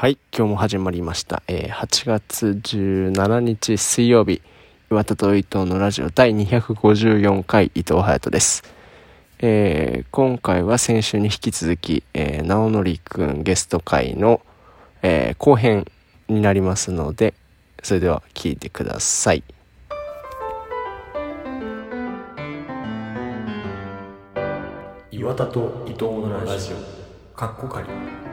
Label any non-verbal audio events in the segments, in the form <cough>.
はい、今日も始まりました。えー8月17日水曜日、岩田と伊藤のラジオ第254回伊藤隼人です。えー今回は先週に引き続き、えー、直則くんゲスト会の、えー後編になりますので、それでは聞いてください。岩田と伊藤のラジオ、かっこかり。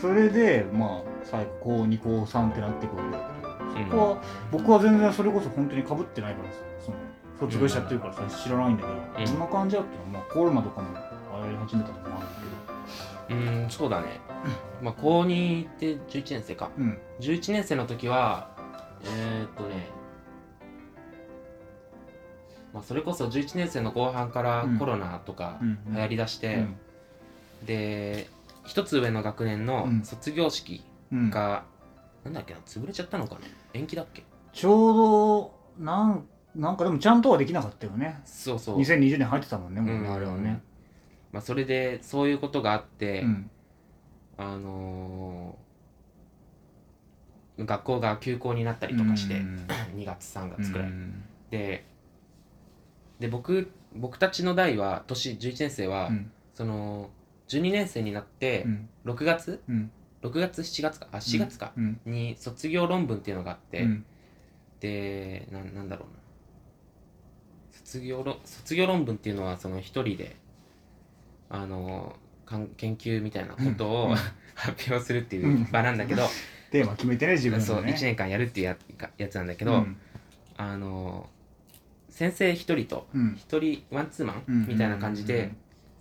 それでまあ最高2高3ってなってくるんだけどそこは、僕は全然それこそ本当にかぶってないからさその卒業しちゃってるからさ、知らないんだけど、うん。な感じだったのまあコロナとかも流行り始めたとかもあるんだうんそうだね。まあ高2って11年生か。けどうん。11年生の時はえー、っとねまあそれこそ11年生の後半からうん。コロナとかうん。流行りだして、うん。で一つ上の学年のうん。卒業式うん。が、なんだっけな潰れちゃったのかな？延期だっけ？ちょうどなんなんかでもちゃんとはできなかったよね。そうそう。2020年入ってたもんねもうあれはね。まあ、それでそういうことがあって、うん。あのー学校が休校になったりとかして、うん。<clears throat> 2月3月くらい、うん。でで僕僕たちの代は年11年生は、うん。その12年生になってうん。6月うん。6月7月か？あ4月か、うん。に卒業論文っていうのがあって、うん。でななんだろうな。卒業論卒業論文っていうのはその一人であのかん研究みたいなことうをん。発表するっていう場なんだけど、<laughs> テーマ決めてね自分そうのね1年間やるっていうややつなんだけど、うん。あの先生一人とうん。一人ワンツーマうん。ンみたいな感じで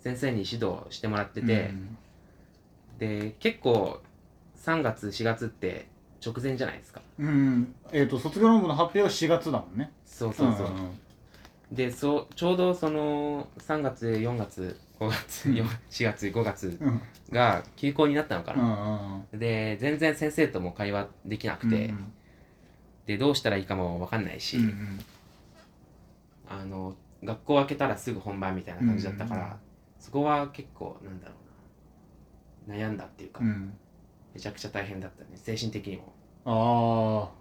先生に指導してもらってて、うん。で結構3月4月って直前じゃないですか。うん。えっと卒業論文の発表は4月だもんね。そうそうそう、んんでそうちょうどその3月4月5月、うん。4 4月5月うん。が休校になったのかうんうな、ん。で全然先生とも会話できなくて、うんでどうしたらいいかも分かんないし、うんうん。あの学校開けたらすぐ本番みたいな感じだったから、うんそこは結構なんだろうな。悩んだっていうか、うん。めちゃくちゃ大変だったね。精神的にも。ああ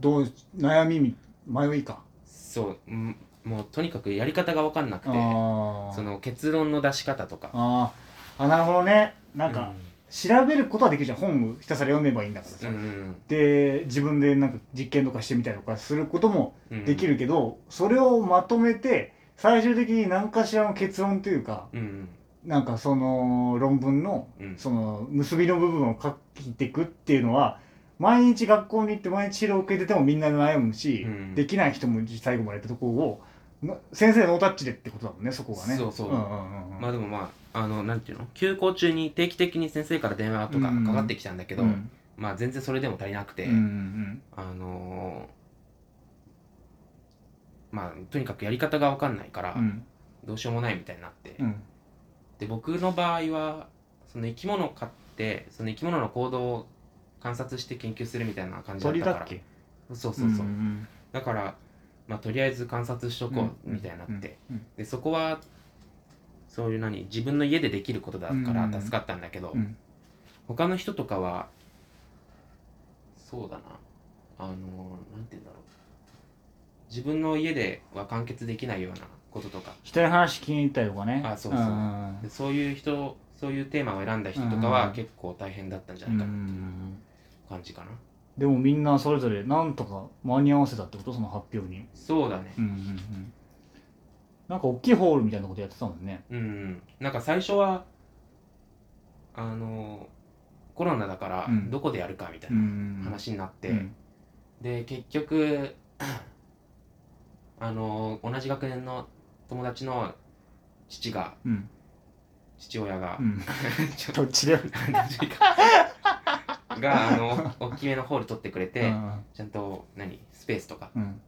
どう悩みみ迷いか。そう。うんもうとにかくやり方が分かんなくてあその結論の出し方とか。あー。あなるほどね。なんか、調べることはできるじゃん。本をひたすら読めばいいんだからさ、うんうん。で自分でなんか実験とかしてみたりとかすることもうん。できるけど、それをまとめて最終的に何かしらの結論というかうんうん。なんかその論文のうん。その結びの部分を書いていくっていうのは毎日学校に行って毎日指導を受けててもみんな悩むし、うん。できない人も最後までやったところをな先生ノータッチでってことだもんねそこがね。そうそう。うんうんうんうん。まあでもまああのなんていうの？休校中に定期的に先生から電話とかかかってきたんだけど、うん。まあ全然それでも足りなくて、うんうん。あのーまあとにかくやり方が分かんないから、うん。どうしようもないみたいになって、うん。で僕の場合はその生き物を飼ってその生き物の行動を観察して研究するみたいな感じだったから。鳥だっけ？そうそうそう、んだから、まあ、とりあえず観察しとこうみたいになって、うんでそこはそういう何自分の家でできることだからうん。助かったんだけど、うん。他の人とかはそうだな。あのなんて言うんだろう自分の家では完結できないようなこととか。人の話聞きに行ったりとかね。あそうそう。ん。でそういう人そういうテーマを選んだ人とかはうん。結構大変だったんじゃうないかなっていうん。感じかな、でもみんなそれぞれなんとか間に合わせたってこと？その発表に。そうだね。うんうんうん。なんか大きいホールみたいなことやってたもんね。うんなんか最初はあのコロナだからうん。どこでやるかみたいうんな話になって、うん。で結局あの同じ学年の友達の父がうん。父親が、うん。<laughs> ちょっどっちでも。とがあの大きめのホール取ってくれて、ちゃんと何？スペースとか。うん。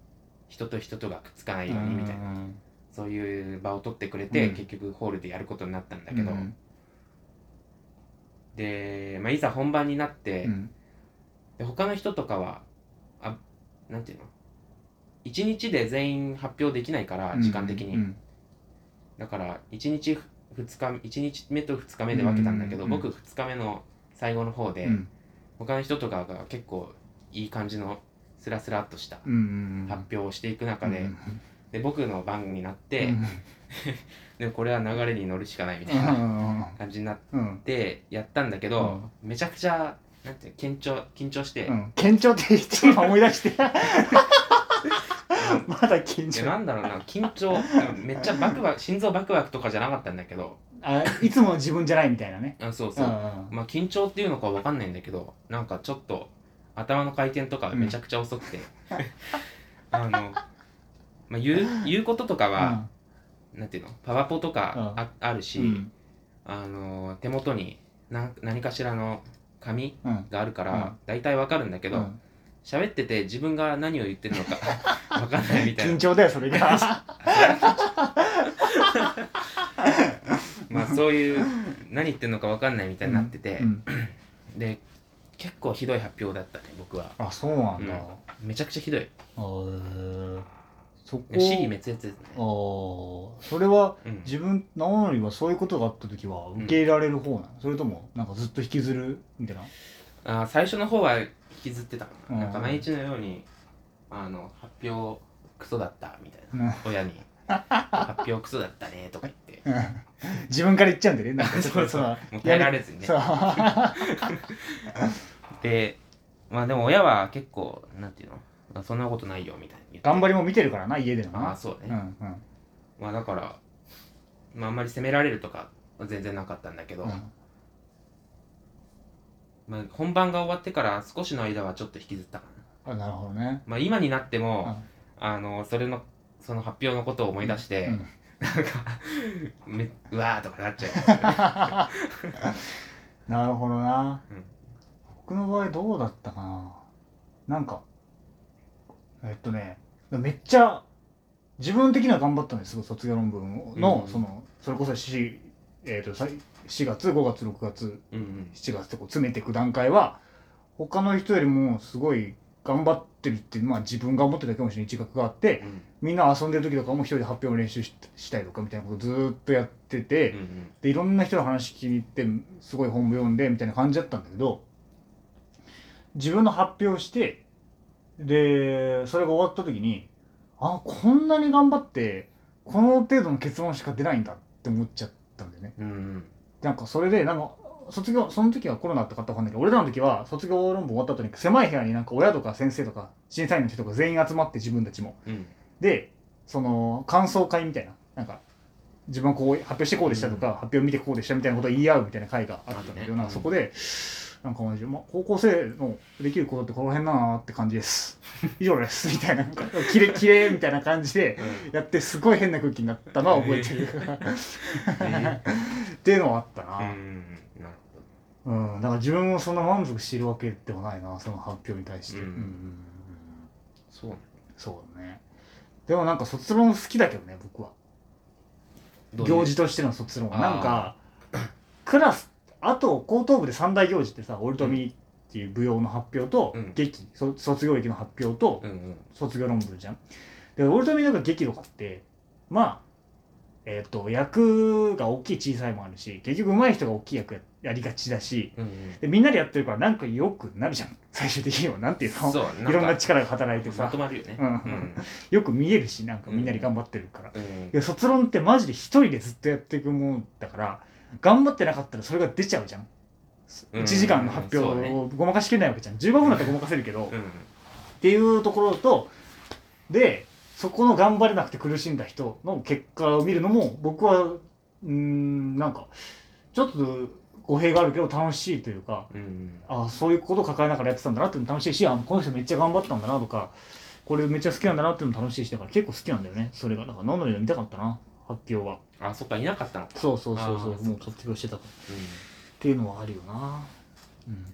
人と人とがくっつかないようにみたいな、うん。そういう場を取ってくれて、うん。結局ホールでやることになったんだけど、うん。で、まあ、いざ本番になって、うん。で他の人とかはあなんていうの？一日で全員発表できないから時間的に、うん。だから1日2日1日目と2日目で分けたんだけど、うん。うんうん僕2日目の最後の方で、うん。他の人とかが結構いい感じのスラスラっとしたうんうん発表をしていく中で,、うんで僕の番になって、うん。<laughs> でこれは流れに乗るしかないみたいうんうなん。感じになっうん。てやったんだけど、めちゃくちゃなんて緊張緊張して、うん。緊張って今思い出して <laughs> まだ緊いや張なんだろうな。緊張。めっちゃバクバク心臓バクバクとかじゃなかったんだけど。あいつもの自分じゃないみたいなね。<laughs> あそうそう、うんまあ緊張っていうのかわかんないんだけどなんかちょっと頭の回転とかめちゃくちゃ遅くて、<laughs> あの、まあ、言う言うこととかは、なんていうの？パワポとかあ,、あるし、うん。あの手元に何何かしらの紙うん。があるかうん。ら大体わかるんだけどうん喋、ってて自分が何を言ってるのか <laughs> わかんないみたいな。緊張だよそれが。<laughs> まあそういう何言ってるのかわかんないみたいになってて、うんで結構ひどい発表だったね僕は。あそうなんだ。めちゃくちゃひどい。そこ。死に滅裂ですね。あーそれはうん。自分直則はそういうことがあった時は受け入れられる方なの、それともなんかずっと引きずるみたいな？あー最初の方は引きずってたかな,、うん。なんか毎日のようにあの発表クソだったみたいな、うん。親に。発表クソだったねとか言って。うん。自分から言っちゃうんだよねなんかちょっと。そうそう。のもう耐えられずにね。<laughs> でまあでも親は結構なんていうの？あそんなことないよみたいに頑張りも見てるからな家でのな。ああそうね、うんうん。まあだから、まあ、あんまり責められるとかは全然なかったんだけど、うんまあ、本番が終わってから少しの間はちょっと引きずったかな、あなるほどね。まあ、今になっても、うん。あのそれのその発表のことを思い出して、うん。なんかめうわーとかなっちゃう。<laughs> なるほどな、うん。僕の場合どうだったかな。なんかえっとねめっちゃ自分的には頑張ったんですすごい卒業論文の、うん。そのそれこそ 4,、えっとさ4月5月6月うんうん。7月ってこう詰めていく段階は他の人よりもすごい頑張ってるってまあ自分が思ってたかもしれない自覚があってうん。みんな遊んでる時とかも一人で発表の練習ししたりとかみたいなことをずーっとやってて、うんうん。でいろんな人の話聞きに行ってすごい本も読んでみたいな感じだったんだけど自分の発表してでそれが終わった時にあこんなに頑張ってこの程度の結論しか出ないんだって思っちゃったんだよね。うんうん。なんかそれでなんか卒業その時はコロナあったかったかんないけど俺らの時は卒業論文終わった後に狭い部屋になんか親とか先生とか審査員の人とか全員集まって自分たちも。うん。でその感想会みたいななんか自分はこう発表してこうでしたとか、発表見てこうでしたみたいなことを言い合うみたいな会があったんだけど、なそこで、なんかマジで、まあ、高校生のできることってこの辺だなって感じです。<laughs> 以上です。みたいな。キレキレみたいな感じでやってすごい変な空気になったのは覚えてる、っていうのはあったな、うんだから自分もそんな満足しているわけではないなその発表に対して、うそう。そうだね。でもなんか卒論好きだけどね僕は。行事としての卒論は。なんかクラスあと高等部で三大行事ってさオルトミっていう舞踊の発表と、うん。劇そ卒業劇の発表とうんうん。卒業論文じゃん。でオルトミとか劇とかってまあえっ、と役が大きい小さいもあるし結局上手い人が大きい役ややりがちだしうんうん。でみんなでやってるからなんかよくなるじゃん。最終的には。なんていうの？そういろんなか力が働いてさ。まとまるよね。うんうん。よく見えるしなんかみんなで頑張ってるから、うん。卒論ってマジで一人でずっとやっていくものだから頑張ってなかったらそれが出ちゃうじゃん、うん。1時間の発表をごまかしきれないわけじゃん。15分だったらごまかせるけど、っうん。ていうところとでそこの頑張れなくて苦しんだ人の結果を見るのも僕はうーんなんかちょっと語弊があるけど楽しいというかうん。あそういうことを抱えながらやってたんだなっていうのも楽しいしあこの人めっちゃ頑張ったんだなとかこれめっちゃ好きなんだなっていうのも楽しいしだから結構好きなんだよね。それがだから何のよう見たかったな発表はあそっかいなかったのか。そうそうそうそうあーもう卒業してたから。うんっていうのはあるよな。うん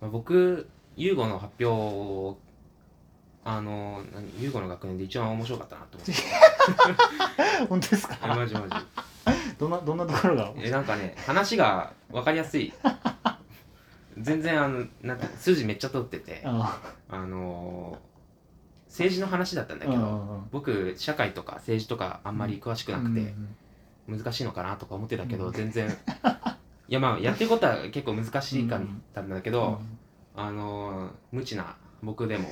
まあ僕優吾の発表をあの何優吾の学年で一番面白かったなと思って。う <laughs> ん本当ですえかマジマジ。どんなどんなところが？えなんかね話が分かりやすい。全然あのなんて筋めっちゃ通ってて。ああの政治の話だったんだけど、うん僕社会とか政治とかあんまり詳しくなくて、うん難しいのかなとか思ってたけど、うん。全然。いやまあやってることは結構難しいかったんだけど、あのー無知な僕でも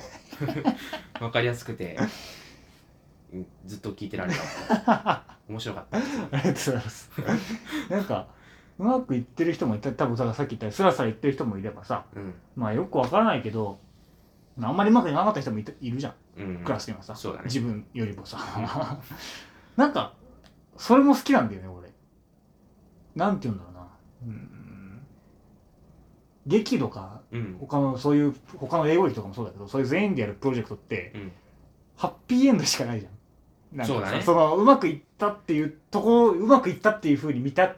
<laughs> 分かりやすくてうんずっと聞いてられた。面白かったありがとうございます。なんかうまくいってる人もいた多分さっき言ったようにスラスラ言ってる人もいればさうん。まあよくわからないけどあんまりうまくいかなかった人もいたいるじゃん。うんクラスにはさ、そうだね。自分よりもさ。<laughs> なんかそれも好きなんだよね俺。なんて言うんだろうな。うん。劇とかうん。他のそういう他の英語劇とかもそうだけどそういう全員でやるプロジェクトってうん。ハッピーエンドしかないじゃん。なんかそうだね。そのうまくいったっていうとこうまくいったっていうふうに見た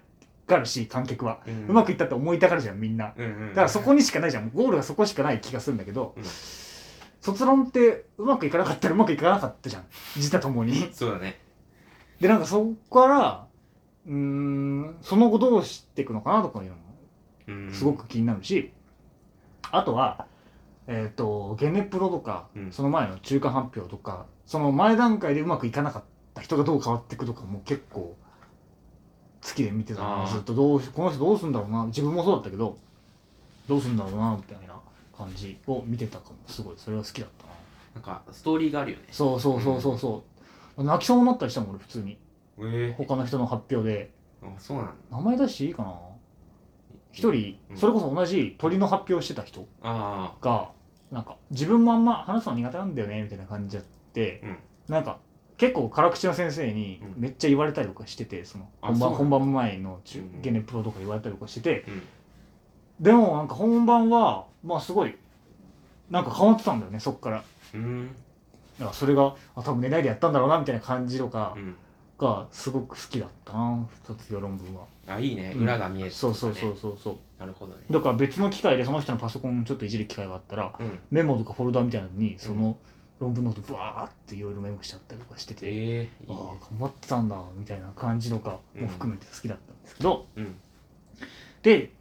がるし観客は、ううんまくいったって思いたがるじゃんみんな。うんうんだからそこにしかないじゃん。ゴールがそこしかない気がするんだけど、うん卒論ってうまくいかなかったらうまくいかなかったじゃん。自他ともに。<laughs> そうだね。でなんかそこからうーんその後どうしていくのかなとかいうのもうん。すごく気になるし、あとはえっ、とゲネプロとか、うん。その前の中間発表とかその前段階でうまくいかなかった人がどう変わっていくとかも結構好きで見てたずっとどうしこの人どうすんだろうな。自分もそうだったけどどうすんだろうなみたいな感じを見てたかもすごい。それは好きだったな。なんかストーリーがあるよね。そうそうそうそうそう。泣きそうになったりしたもん俺普通に。え他の人の発表で。あそうなんだ。名前出していいかな？一人うん。それこそ同じ鳥の発表してた人あがなんか自分もあんま話すの苦手なんだよねみたいな感じやってあうん。なんか結構辛口の先生にうん。めっちゃ言われたりとかしててその本番本番前の中うん。ゲネプロとか言われたりとかしてて。うん。でもなんか本番はまあすごいなんか変わってたんだよねそっから。うん。だからそれがあ多分狙いでやったんだろうなみたいな感じとかうん。がすごく好きだったな卒業論文は、あいいね。うん。裏が見えるそうそうそうそうそう。なるほどね。だから別の機会でその人のパソコンちょっといじる機会があったらうん。メモとかフォルダみたいなのにその論文のことブワーっていろいろメモしちゃったりとかしてて、ええいいああね頑張ってたんだみたいな感じとかも含めて好きだったんですけど、うん。では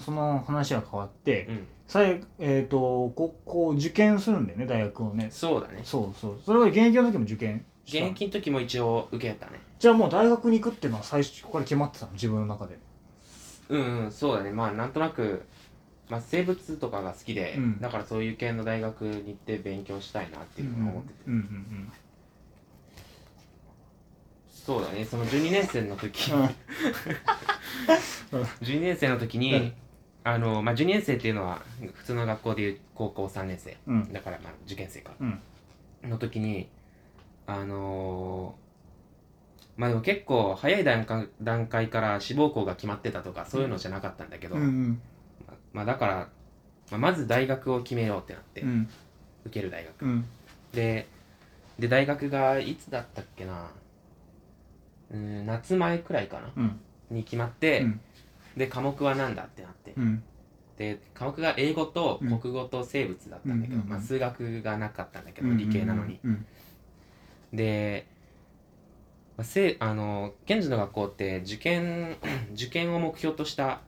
その話が変わって、うん。さいえっ、と高校受験するんだよね大学をね。そうだね。そうそう。それは現役の時も受験現役の時も一応受けたね。じゃあもう大学に行くっていうのは最初から決まってたの？自分の中で。うんうんそうだね。まあなんとなく、まあ、生物とかが好きで、うん。だからそういう系の大学に行って勉強したいなっていうのを思ってて、うんうんそうだね。その12年生の時。うん。うん12年生の時に、うん。あのまあ、12年生っていうのは普通の学校でいう高校3年生。うん。だからまあ受験生か。うん。の時にあのーまあでも結構早い段階段階から志望校が決まってたとかそういうのじゃなかったんだけど、うんうん。ままあ、だから、まあ、まず大学を決めようってなって、うん。受ける大学。うん。でで大学がいつだったっけな？うん夏前くらいかな？うん。に決まって、うん。で科目は何だってなって、うん。で科目が英語とうん国語と生物だったんだけど、うんうんうんまあ、数学がなかったんだけど、理系なのに、うん。で、まあ、せあの賢治の学校って受験 <clears throat> 受験を目標とした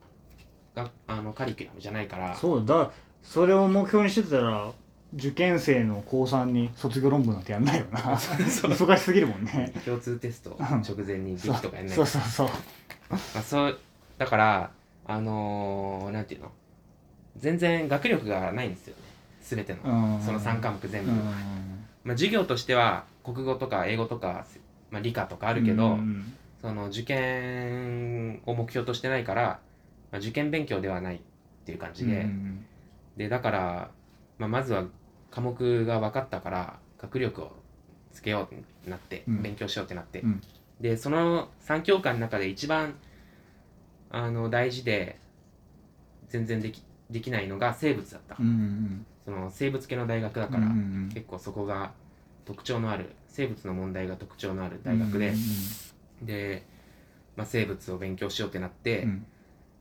があのカリキュラムじゃないから。そうだ。それを目標にしてたら受験生の高3に卒業論文なんてやんないよな。忙しすぎるもんね。共通テストうん。直前に劇とかやんない。そう。そうそうまあ、そうだからあのーなんていうの？全然学力がないんですよね。全ての、うん。その3科目全部、うん。まあ、授業としては国語とか英語とか、まあ、理科とかあるけど、うん。その受験を目標としてないから、まあ、受験勉強ではないっていう感じで、うん。でだから、まあ、まずは科目が分かったから学力をつけようってなって、うん。勉強しようってなって、うん。でその3教科の中で一番あの大事で全然できできないのが生物だった、うんうんその生物系の大学だだから、結構そこが特徴のある生物の問題が特徴のある大学で、で、まあ、生物を勉強しようってなって、うん。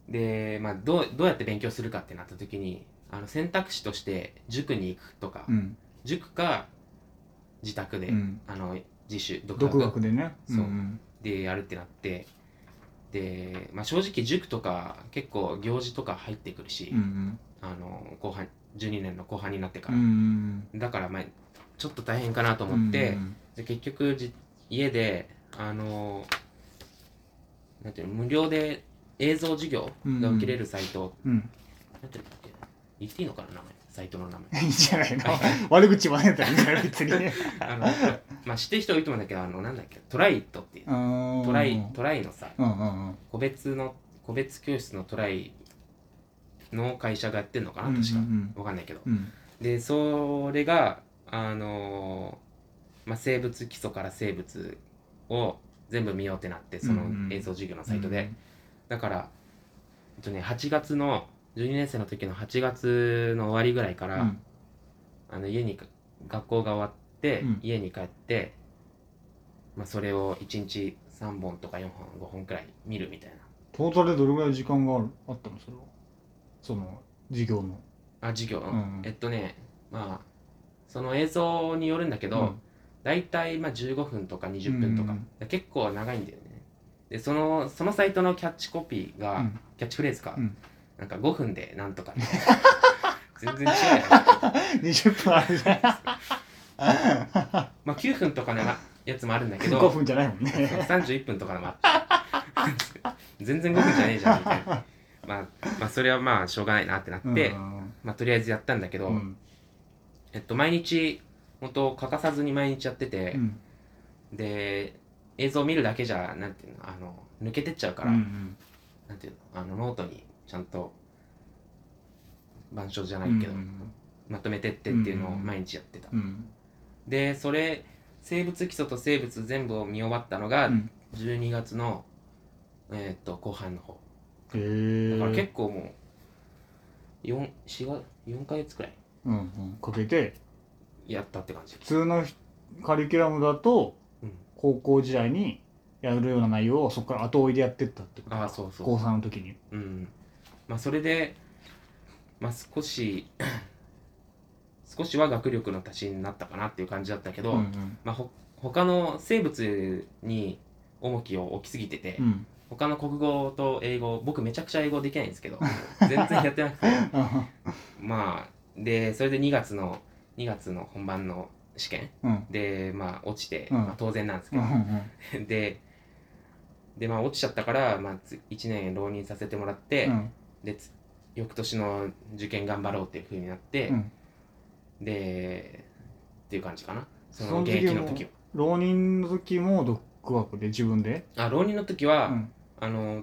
で、まあ、どうどうやって勉強するかってなった時にあの選択肢として塾に行くとか、うん。塾か自宅で、うん。あの自主独独学学でね。そう。んでやるってなってで、まあ、正直塾とか結構行事とか入ってくるし、うんあの後半12年の後半になってかうら、んだからまあちょっと大変かなと思って、うんで結局じ家であのなんていうの無料で映像授業が受けれるサイト、うんなんていう言っていいのかな名前サイトの名前。<laughs> いいんじゃないの？悪口言わねえんだらいいんじゃない別に。<laughs> あのまあ知ってる人多いと思うんだけどあのなんだっけトライトっていう。トトライトライのさうんうんうん。個別の個別教室のトライの会社がやってんのかな確か、うんわかんないけど。うん。でそれがあのーまあ、生物基礎から生物を全部見ようってなってそのうんうん。映像授業のサイトで、だから、えっとね、8月の12年生の時の8月の終わりぐらいから、うん。あの家に学校が終わって、うん。家に帰って、まあ、それを1日3本とか4本5本くらい見るみたいな。トータルでどれぐらい時間があるあったの？それは。その授業の。あ授業、んえっとねまあその映像によるんだけど、うん。大体まあ15分とか20分とか、うん結構長いんだよね。でそのそのサイトのキャッチコピーが、うん。キャッチフレーズか、うんなんか5分でなんとかみたいな全然違うよ。ね20分あるじゃん。まあ9分とかのやつもあるんだけど5分じゃないもんね。31分とかでもあって全然5分じゃねえじゃんみたいな、まあ、まあそれはまあしょうがないなってなって、うんまあとりあえずやったんだけど、うん。えっと毎日本当欠かさずに毎日やってて、うん。で映像を見るだけじゃなんていうのあの抜けてっちゃうから、うん。なんていうのあのノートにちゃんと板書じゃないけど、うん。まとめてってっていうのをうん。毎日やってた、うん。でそれ生物基礎と生物全部を見終わったのがうん。12月の、えーっと後半の方。へえだから結構もう 4, 4, が4ヶ月くらいうんうん。かけて？やったって感じ。普通のカリキュラムだとうん。高校時代にやるような内容をそこから後追いでやってったってこと？ああそうそう。高3の時に。うんまあそれでまあ少し <clears throat> 少しは学力の足しになったかなっていう感じだったけど、うんまあ、ほ他の生物に重きを置きすぎてて、うん。他の国語と英語僕めちゃくちゃ英語できないんですけど <laughs> 全然やってなくて。まあでそれで2月の2月の本番の試験うん。うんでまあ落ちて、うん。まあ、当然なんですけうど、んででまあ落ちちゃったから、まあ、つ1年浪人させてもらって、うんでつ翌年の受験頑張ろうっていう風になって、うん。でっていう感じかな。そその現役の時は浪人の時も独学で自分で？あ浪人の時は、うん。あの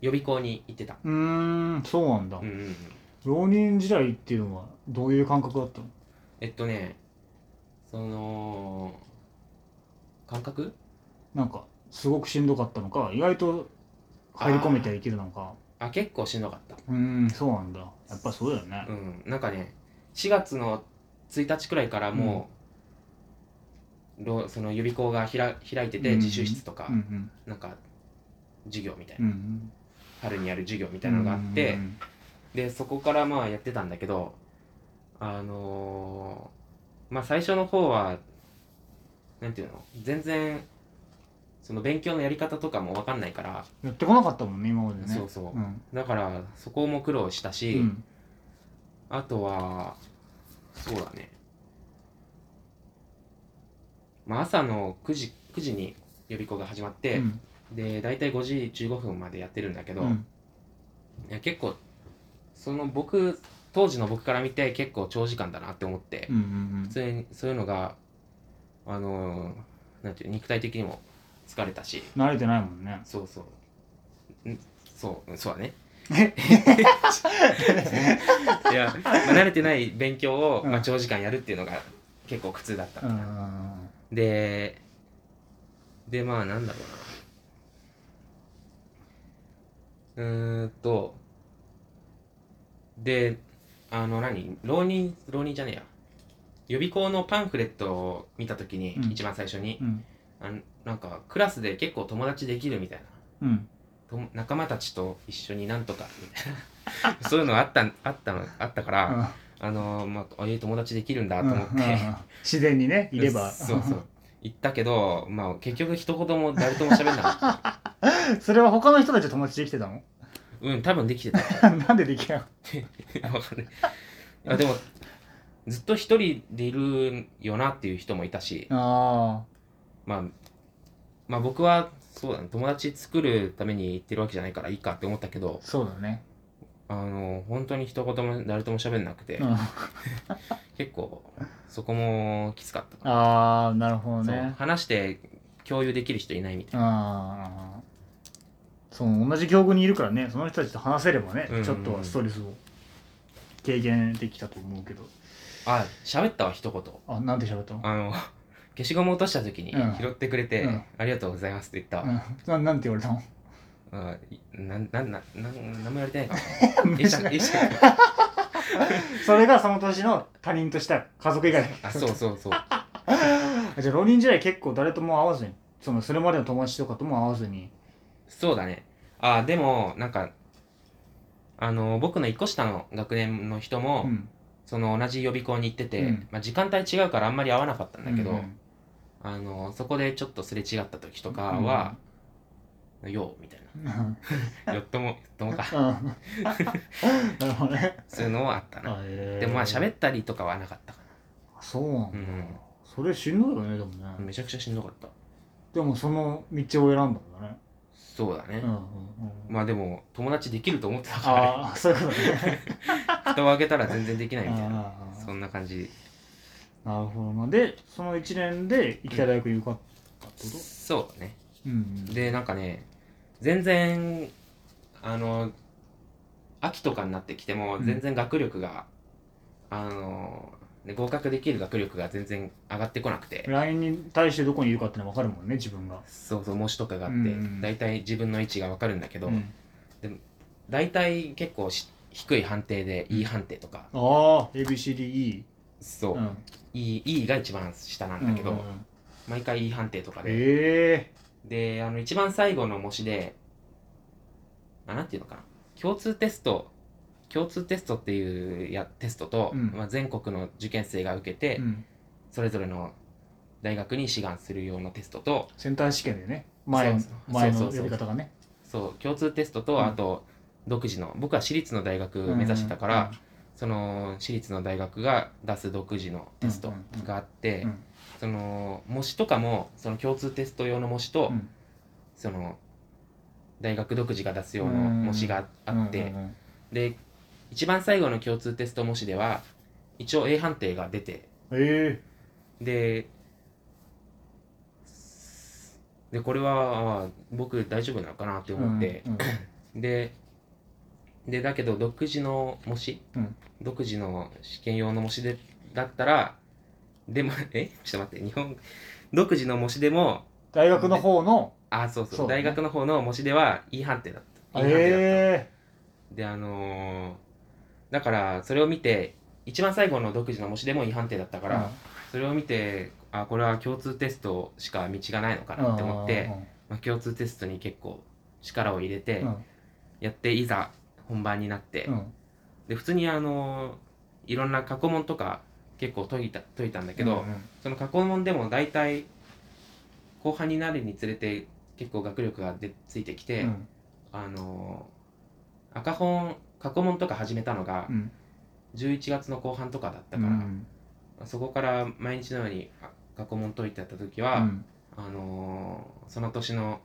予備校に行ってた。うーんそうなんだ。うんうんうん。浪人時代っていうのはどういう感覚だったの？えっとねその感覚？なんかすごくしんどかったのか意外と入り込めてはいけるのかあ結構しんどかった。うーんそうなんだ。やっぱそうだよね。うん。なんかね4月の1日くらいからもう、ろその予備校がひら開いててうん自習室とか、うんうん。なんか授業みたいな、うん春にやる授業みたいなのがあって、うん。でそこからまあやってたんだけどあのーまあ最初の方はなんていうの？全然その勉強のやり方とかも分かんないから、やってこなかったもんね今までね。そうそう、うん。だからそこも苦労したし、うん。あとはそうだね。まあ朝の9時 ,9 時に予備校が始まって、うん。で大体5時15分までやってるんだけど、うん。いや結構その僕当時の僕から見て結構長時間だなって思って、うんうん。普通にそういうのがあのーなんていう肉体的にも疲れたし。うん慣れてないもんね。そうそう。ん？そうそうだね。<laughs> いや、まあ、慣れてない勉強を、まあ、うん長時間やるっていうのが結構苦痛だった、ででまあなんだろうな。うーんと。であの何？浪人浪人じゃねえや。予備校のパンフレットを見た時に、うん。一番最初にうん。あのなんかクラスで結構友達できるみたいな。うん。と仲間たちと一緒になんとかみたいな。<laughs> そういうのがあったあったのあったから、あのまあああいう友達できるんだと思って、うんうんうん自然にね <laughs> いれば。そうそう。言ったけどまあ結局一言も誰とも喋んなかった。<laughs> それは他の人たちと友達できてたの？うん多分できてた。なんでできなかっわかんない。いやでもずっと一人でいるよなっていう人もいたし。たあ。まあまあ僕はそうだね友達作るために行ってるわけじゃないからいいかって思ったけどそうだね。あの本当に一言も誰とも喋んなくて、うん。結構そこもきつかった。かああなるほどね。話して共有できる人いないみたいな。ああそう同じ境遇にいるからねその人たちと話せればね、うんうん。ちょっとはストレスを軽減できたと思うけど。あ喋ったわ一言。あなんで喋ったの？あの消しゴム落とした時にうん。拾ってくれて、うん。ありがとうございますって言った。わ、うん。ななんて言われたの？あいなんなんなんなん何も言われてないか。なえしゃえしゃ <laughs> それがその年の他人とした家族以外のあそうそうそう。<laughs> じゃあ浪人時代結構誰とも会わずにそのそれまでの友達とかとも会わずに。そうだね。あでもなんかあの僕の一個下の学年の人も、うん。その同じ予備校に行ってて、うん。まあ、時間帯違うからあんまり会わなかったんだけど、うんあのそこでちょっとすれ違った時とかは「よう」みたいうん。な <laughs>「よっともよっともか。うん。なるほどね。そういうのはあったな。でもまあ喋ったりとかはなかったかそうなんだ、うん。それしんどいよねでもね、なめちゃくちゃしんどかった。でもその道を選んだんだね。そうだね、まあでも友達できると思ってたから。ねああそういうことね。<laughs> 蓋を開けたら全然できないみたいな。そんな感じなるほどな。でその1年で行きたい大学に受かったってこと？そうね。うんでなんかね全然あの秋とかになってきてもうん。全然学力が、あのね合格できる学力が全然上がってこなくて、LINE に対してどこにいるかってのは分かるもんね自分が。そうそう模試とかがあって、うん大体自分の位置が分かるんだけど、うん。大体結構し低い判定で E 判定とか、ああ ABCDE そう、うん E, e が一番下なんだけど、うんうんうん。毎回 E 判定とかで、え。であの一番最後の模試であなんていうのかな。共通テスト共通テストっていうやテストと、うん。まあ、全国の受験生が受けて、えうん。それぞれの大学に志願する用のテストとセンター試験でね。前そうそう。前の呼び方がね。そう共通テストと、うん。あと独自の僕は私立の大学目指してたから、うんその私立の大学が出す独自のテストがあって、うん。その模試とかもその共通テスト用の模試と、うん。その大学独自が出す用の模試があって、で一番最後の共通テスト模試では一応 A 判定が出てえ。ででこれはあ僕大丈夫なのかなってえ思って、ででだけど独自の模試、うん。独自の試験用の模試でだったらでも <laughs> え？ちょっと待って日本独自の模試でも大学の方の？あそうそう。ね。大学の方の模試では E 判定だった。E 判定だった、えであのーだからそれを見て一番最後の独自の模試でも E 判定だったえから、それを見てあこれは共通テストしか道がないのかなって思って、まあ、共通テストに結構力を入れてうん。やっていざ本番になって、うん。で普通にあのーいろんな過去問とか結構解いた解いたんだけど、うんうん。その過去問でも大体後半になるにつれて結構学力がでついてきて、うん。あのー赤本過去問とか始めたのがうん。11月の後半とかだったから、うんそこから毎日のようにあ過去問解いてた時は、うん。あのーその年の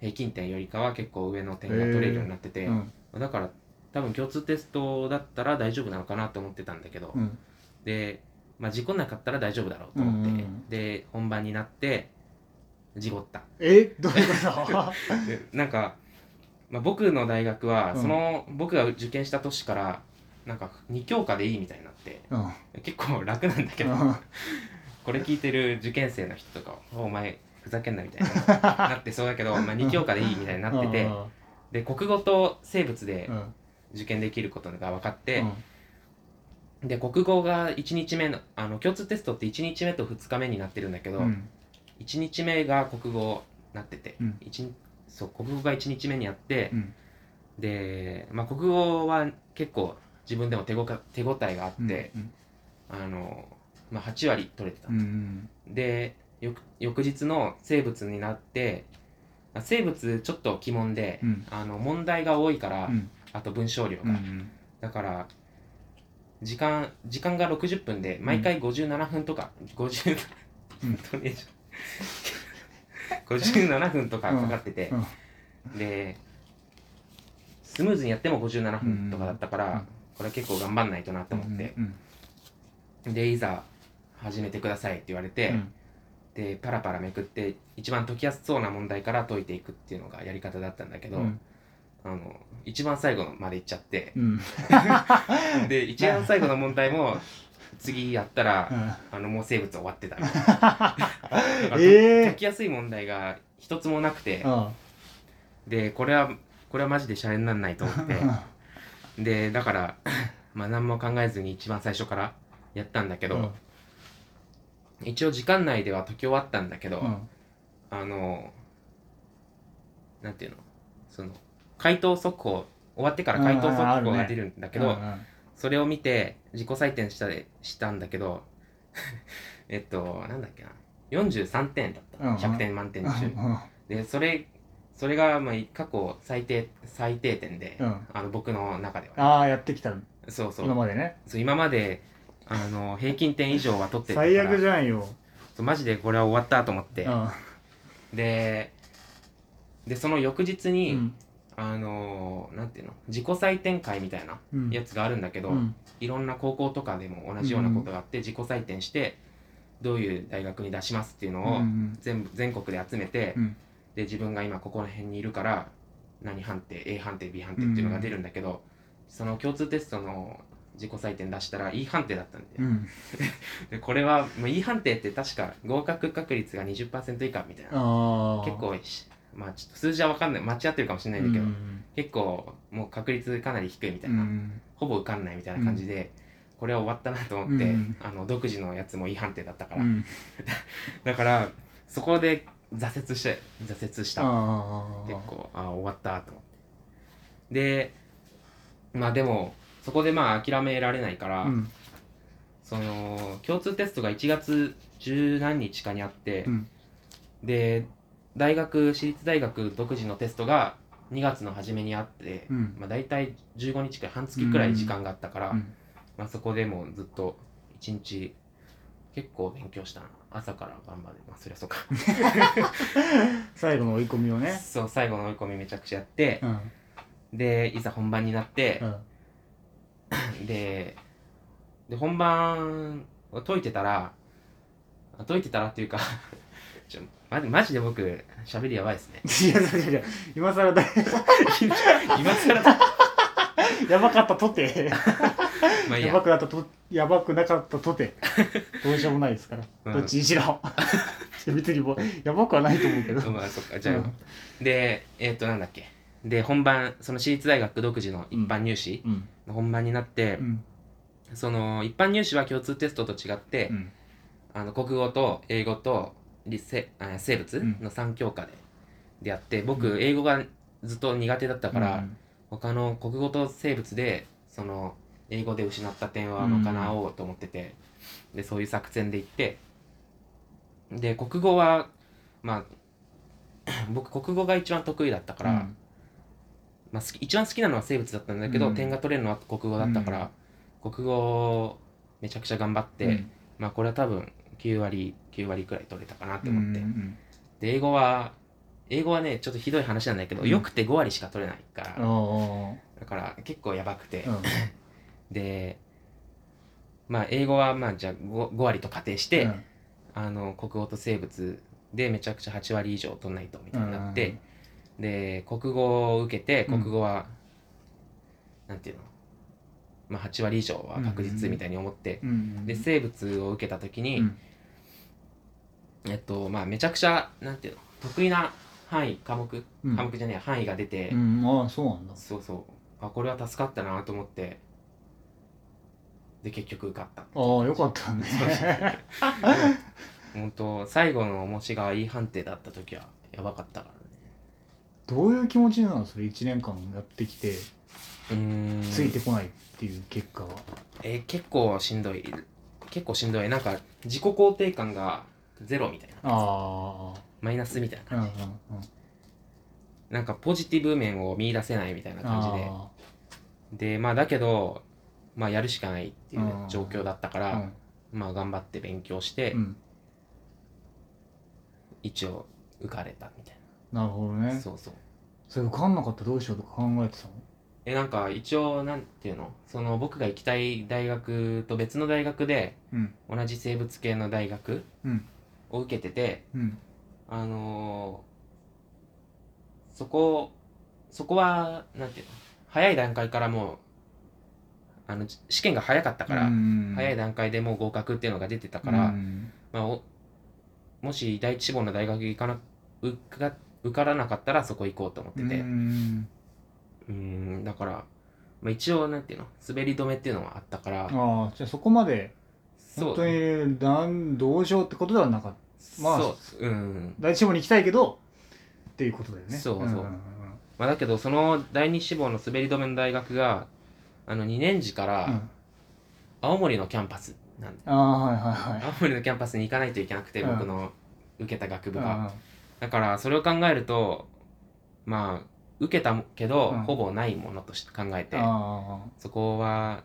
平均点よりかは結構上の点が取れるようになってて、うんだから多分共通テストだったら大丈夫なのかなと思ってたんだけど、うん。で、まあ、事故んなかったら大丈夫だろうと思って、うんうんで本番になって事故った。え？どういうこと？<laughs> でなんか、まあ、僕の大学はうん。その、僕が受験した年からなんか2教科でいいみたいになってうん。結構楽なんだけど、うん。<laughs> これ聞いてる受験生の人とか「お前ふざけんな」みたいななってそうだけど、まあ、2教科でいいみたいになってて、で国語と生物で受験できることが分かってう、ん。で国語が1日目のあの共通テストって1日目と2日目になってるんだけど、うん。1日目が国語なってて、うん。一日そう国語が1日目にあって、うん。で、まあ、国語は結構自分でも手ごか手応えがあって、うんあのまあ、8割取れてた、うんで翌翌日の生物になってあ生物ちょっと鬼門で、うん。あの問題が多いから、うん。あと文章量が、うんだから時間時間が60分で毎回57分とか、50うん。本当に57 <laughs> 分とかかかってて、うん。でスムーズにやっても57分とかだったから、うん。これは結構頑張んないとなと思って、うん。でいざ始めてくださいって言われて、うんでパラパラめくって一番解きやすそうな問題から解いていくっていうのがやり方だったんだけど、うん。あの一番最後のまで行っちゃってう、ん。<laughs> で一番最後の問題も次やったら、うん。あのもう生物終わってた。<laughs> だからえー。解きやすい問題が一つもなくて、うん。でこれはこれはマジでシャレにならないと思って。でだからまあ何も考えずに一番最初からやったんだけど、うん一応時間内では解き終わったんだけど、うん。あのなんていうの？その回答速報終わってから回答速報が出るんだけど、うんそれを見て自己採点したでしたんだけど <laughs> えっとなんだっけな？43点だった、うん100点満点中、うんでそれそれがまあ過去最低最低点で、うん。あの僕の中では、ああやってきたそうそう。今までね。そう今まであの平均点以上は取ってたから。最悪じゃんよ。そうマジでこれは終わったと思って、うん。ででその翌日に、うん。あのなんていうの自己採点会みたいなうん。やつがあるんだけど、うん。いろんな高校とかでも同じようなことがあって、自己採点してどういう大学に出しますっていうのをうん全部全国で集めて、うん。で自分が今ここら辺にいるから何判定 A 判定 B 判定っていうのが出るんだけど、その共通テストの自己採点出したら E 判定だったんで,、うん。<laughs> でこれはもう E 判定って確か合格確率が20%以下みたいな。ああ結構しまあちょっと数字は分かんない。間違ってるかもしれないんだけど、うん。結構もう確率かなり低いみたいうな、ん。ほぼ受かんないみたいな感じで、これは終わったなと思って、うん。あの独自のやつも E 判定だったから、うん。<laughs> だからそこで挫折して挫折した。あ結構あ終わったと思って。でまあでもそこでまあ諦められないから、うん。その共通テストが1月十何日かにあって、うん。で大学私立大学独自のテストが2月の初めにあって、うん。まあ、大体15日くらい半月くらい時間があったから、うん。まあ、そこでもうずっと1日結構勉強したな朝から頑張るまあそりゃそうか。<laughs> 最後の追い込みをね。そう最後の追い込みめちゃくちゃやってう、ん。でいざ本番になってう、ん <coughs> でで本番を解いてたらあ解いてたらっていうか <laughs> ちょマジマジで僕喋りやばいですね。<laughs> いやいやいや今更だ。今更だ。<laughs> やばかったとて。まあいいや。やばくなったとやばくなかったとて。どうしようもないですから、うん。どっちにしろ。別にもうやばくはないと思うけど、まあそっかじゃあ、うん。でえっ、となんだっけ。で本番その私立大学独自の一般入試。うん。の本番になって、うん。その一般入試は共通テストと違って、うん。あの国語と英語と理せあ生物うん。の3教科ででやって僕、うん。英語がずっと苦手だったから、うん。他の国語と生物でその英語で失った点は賄おうと思ってて、でそういう作戦で行ってで国語はまあ <clears throat> 僕国語が一番得意だったから、うんまあ、好き一番好きなのは生物だったんだけど、うん。点が取れるのは国語だったから、国語めちゃくちゃ頑張って、うん。まあこれは多分9割9割くらい取れたかなってうん思って、うんで英語は英語はねちょっとひどい話なんだけど、うん。よくて5割しか取れないから、あだから結構やばくて、<laughs> でまあ英語はまあじゃあ 5, 5割と仮定して、うん。あの国語と生物でめちゃくちゃ8割以上取んないとみたいになって、で国語を受けてうん。国語は、なんていうの？まあ8割以上は確実みたいに思って、うん。で生物を受けた時に、うん。えっとまあめちゃくちゃなんていうの？得意な範囲科目、うん。科目じゃねえや範囲が出て、うん。ああそうなんだ。そうそう。あこれは助かったなと思ってで結局受かった。ああよかったね。<laughs> 本当最後の模試が E 判定だった時はやばかったから。ねどういう気持ちなのそれ？1年間やってきてうーん。ついてこないっていう結果は。えー結構しんどい。結構しんどい。なんか自己肯定感がゼロみたいな。あマイナスみたいなあうんうん感うん。じ、なんかポジティブ面を見出せないみたいな感じで。あでまあだけどまあやるしかないっていううん状況だったかあら、まあ頑張って勉強して、うん。一応受かれたみたいなるほどな、ね。そうそう。それ受かんなかったらどうしようとか考えてたの？えなんか一応なんていうの？その僕が行きたい大学と別の大学でうん。同じ生物系の大学うん。を受けててうん。あのーそこそこはなんていうの？早い段階からもうあのじ試験が早かったから、うん早い段階でもう合格っていうのが出てたから、うん。まあ、おもし第一志望の大学行かな受か受からなかったらそこ行こうと思ってて。ううんだから、まあ、一応なんていうの滑り止めっていうのはあったから。ああじゃあそこまで本当になんどうしようってことではなかった。まあそう。うん。第一志望に行きたいけどっていうことだよね。そうそう。んんんまあ、だけどその第二志望の滑り止めの大学があの2年次からうん。青森のキャンパスなんああはいはいはい。青森のキャンパスに行かないといけなくて、うん。僕の受けた学部うんが、だからそれを考えるとまあ受けたけど、うん。ほぼないものとして考えてあそこは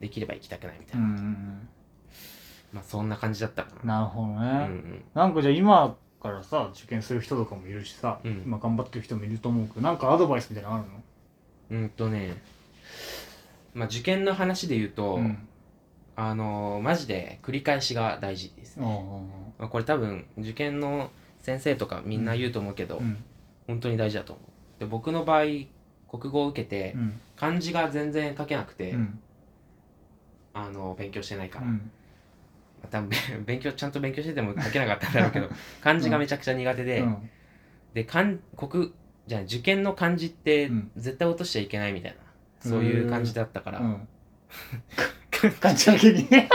できれば行きたくないみたいな、あうんうん。まあそんな感じだったかうんなるほどね、なうん。なんかじゃあ今からさ受験する人とかもいるしさ、うん。今頑張ってる人もいると思うけどなんかアドバイスみたいなのあるの？うんうんとねまあ受験の話で言うと、うん。あのマジで繰り返しが大事ですね、あ。まあ、これ多分受験の先生とかみんな言うと思うけど、あうん。本当に大事だと思う。で僕の場合国語を受けてうん。漢字が全然書けなくて、うん。あの勉強してないから、多分 <laughs> 勉強ちゃんと勉強してても書けなかったんだろうけど <laughs> 漢字がめちゃくちゃ苦手で、うん。で漢国じゃあ受験の漢字ってうん。絶対落としちゃいけないみたいな、そういう感じだったから、うん。感じだけにね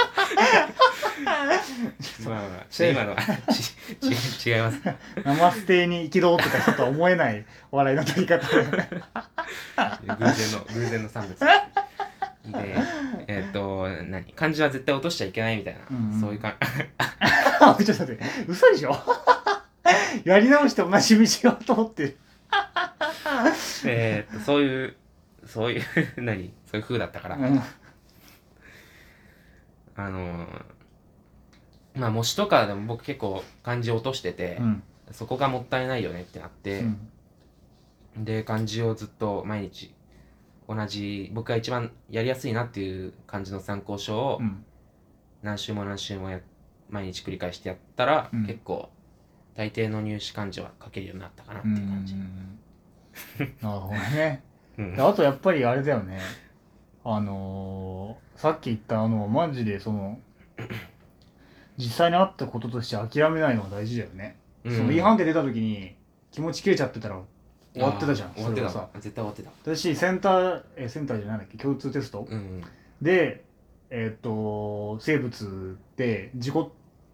まあまあ今のはちち違います。ナマステに憤ってた人とは思えない笑いの取り方で偶然の偶然の産物でえっ、と何漢字は絶対落としちゃいけないみたいな、うんうんそういうかあちょっと待って嘘でしょやり直して同じ道を通ってるえーっとそういうそういう何そういう風だったから、うんあのーまあ模試とかでも僕結構漢字落としてて、うん。そこがもったいないよねってなって、で漢字をずっと毎日同じ僕が一番やりやすいなっていう漢字の参考書をうん。何週も何週もや毎日繰り返してやったら、うん。結構大抵の入試漢字は書けるようになったかなってうんいう感じ、なるほどね。あとやっぱりあれだよね。あのーさっき言ったあのマジでその実際にあったこととして諦めないのが大事だよね、うん。その違反点出た時に気持ち切れちゃってたら終わってたじゃん終わってた。さ。絶対終わってた。私センターえセンターじゃないんだっけ？共通テスト、うんでえっ、と生物で事故っ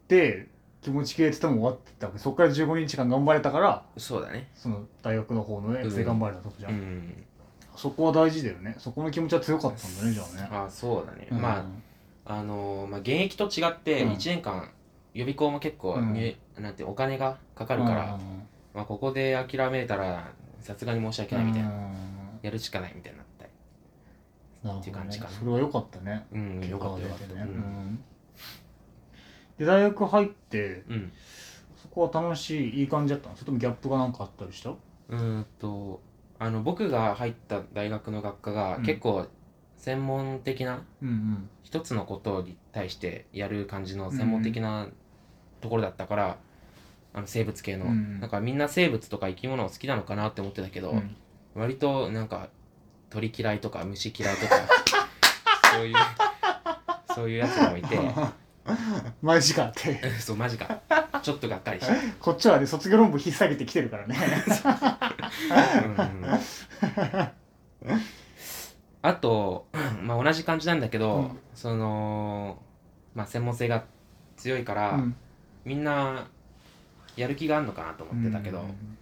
て気持ち切れてても終わってたそこから15日間頑張れたからそうだね。その大学の方のやつで頑張れたとこじゃん、うん。そこは大事だよね。そこの気持ちは強かったんだねじゃあね。あそうだね、うん。まああのーまあ現役と違ってうん。1年間予備校も結構うん。入、なんてお金がかかるから、まあ、ここで諦めたらさすがに申し訳ないみたいな、やるしかないみたいになったなるほどね。っていう感じかな。それは良かったね。うんよかったよかった、ううん。ん。で大学入ってうん。そこは楽しいいい感じだったの？それともギャップがなんかあったりした？うーんとあの僕が入った大学の学科がうん。結構専門的なうんうん。一つのことに対してやる感じの専門的なところだったから、あの生物系の、うんなんかみんな生物とか生き物好きなのかなって思ってたけど、うん。割となんか鳥嫌いとか虫嫌いとか <laughs> そういうそういうやつらもいて。<laughs> マジかって。そうマジか。ちょっとがっかりした、こっちはね卒業論文引っ提げてきてるからね。<laughs> うんうんあと、まあ、同じ感じなんだけど、うん。その、まあ、専門性が強いから、うん。みんなやる気があるのかなと思ってたけど、うん。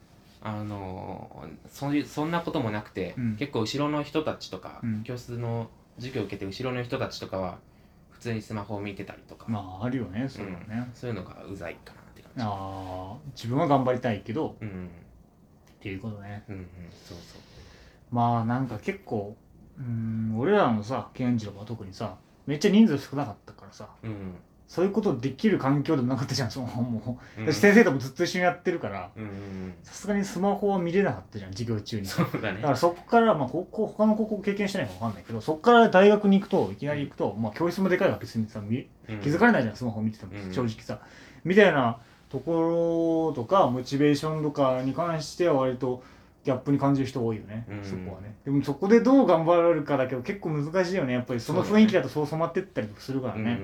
あのそういうそんなこともなくて、うん。結構後ろの人たちとか、うん。教室の授業を受けて後ろの人たちとかは普通にスマホを見てたりとか、まああるよねそれはね、そういうのがうざいかなって感じ。ああ自分は頑張りたいけど。うん。っていうことね。うんうんそうそう。まあなんか結構うーん俺らのさ健次郎は特にさめっちゃ人数少なかったからさうんそういうことできる環境でもなかったじゃんそのもう、うん私先生ともずっと一緒にやってるからうんうんうん。さすがにスマホは見れなかったじゃん授業中に。そうだね。だからそこから、まあ、高校他の高校経験してないか分かんないけどそこから大学に行くといきなり行くと、まあ、教室もでかいわけ別にさ見うん。気づかれないじゃんスマホ見ててもうん。正直さ、みたいなところとかモチベーションとかに関しては割とギャップに感じる人多いよね、うん。そこはね。でもそこでどう頑張れるかだけど結構難しいよね。やっぱりその雰囲気だとそう染まってったりとかするからね。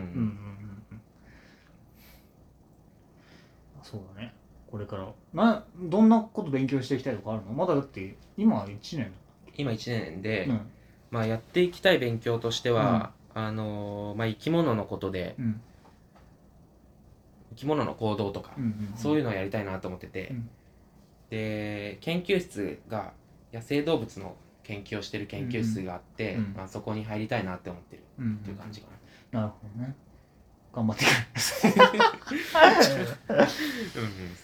そうだね。これから。などんなこと勉強していきたいとかあるの？まだだって今1年今1年で、うん。まあ、やっていきたい勉強としては、あのーまあ、生き物のことでうん。生き物の行動とか、うんうん。そういうのをやりたいなと思ってて、うんで研究室が野生動物の研究をしてる研究室があって、うん。うん。まあ、そこに入りたいなって思ってるうん。っていう感じかな、なるほどね。頑張ってく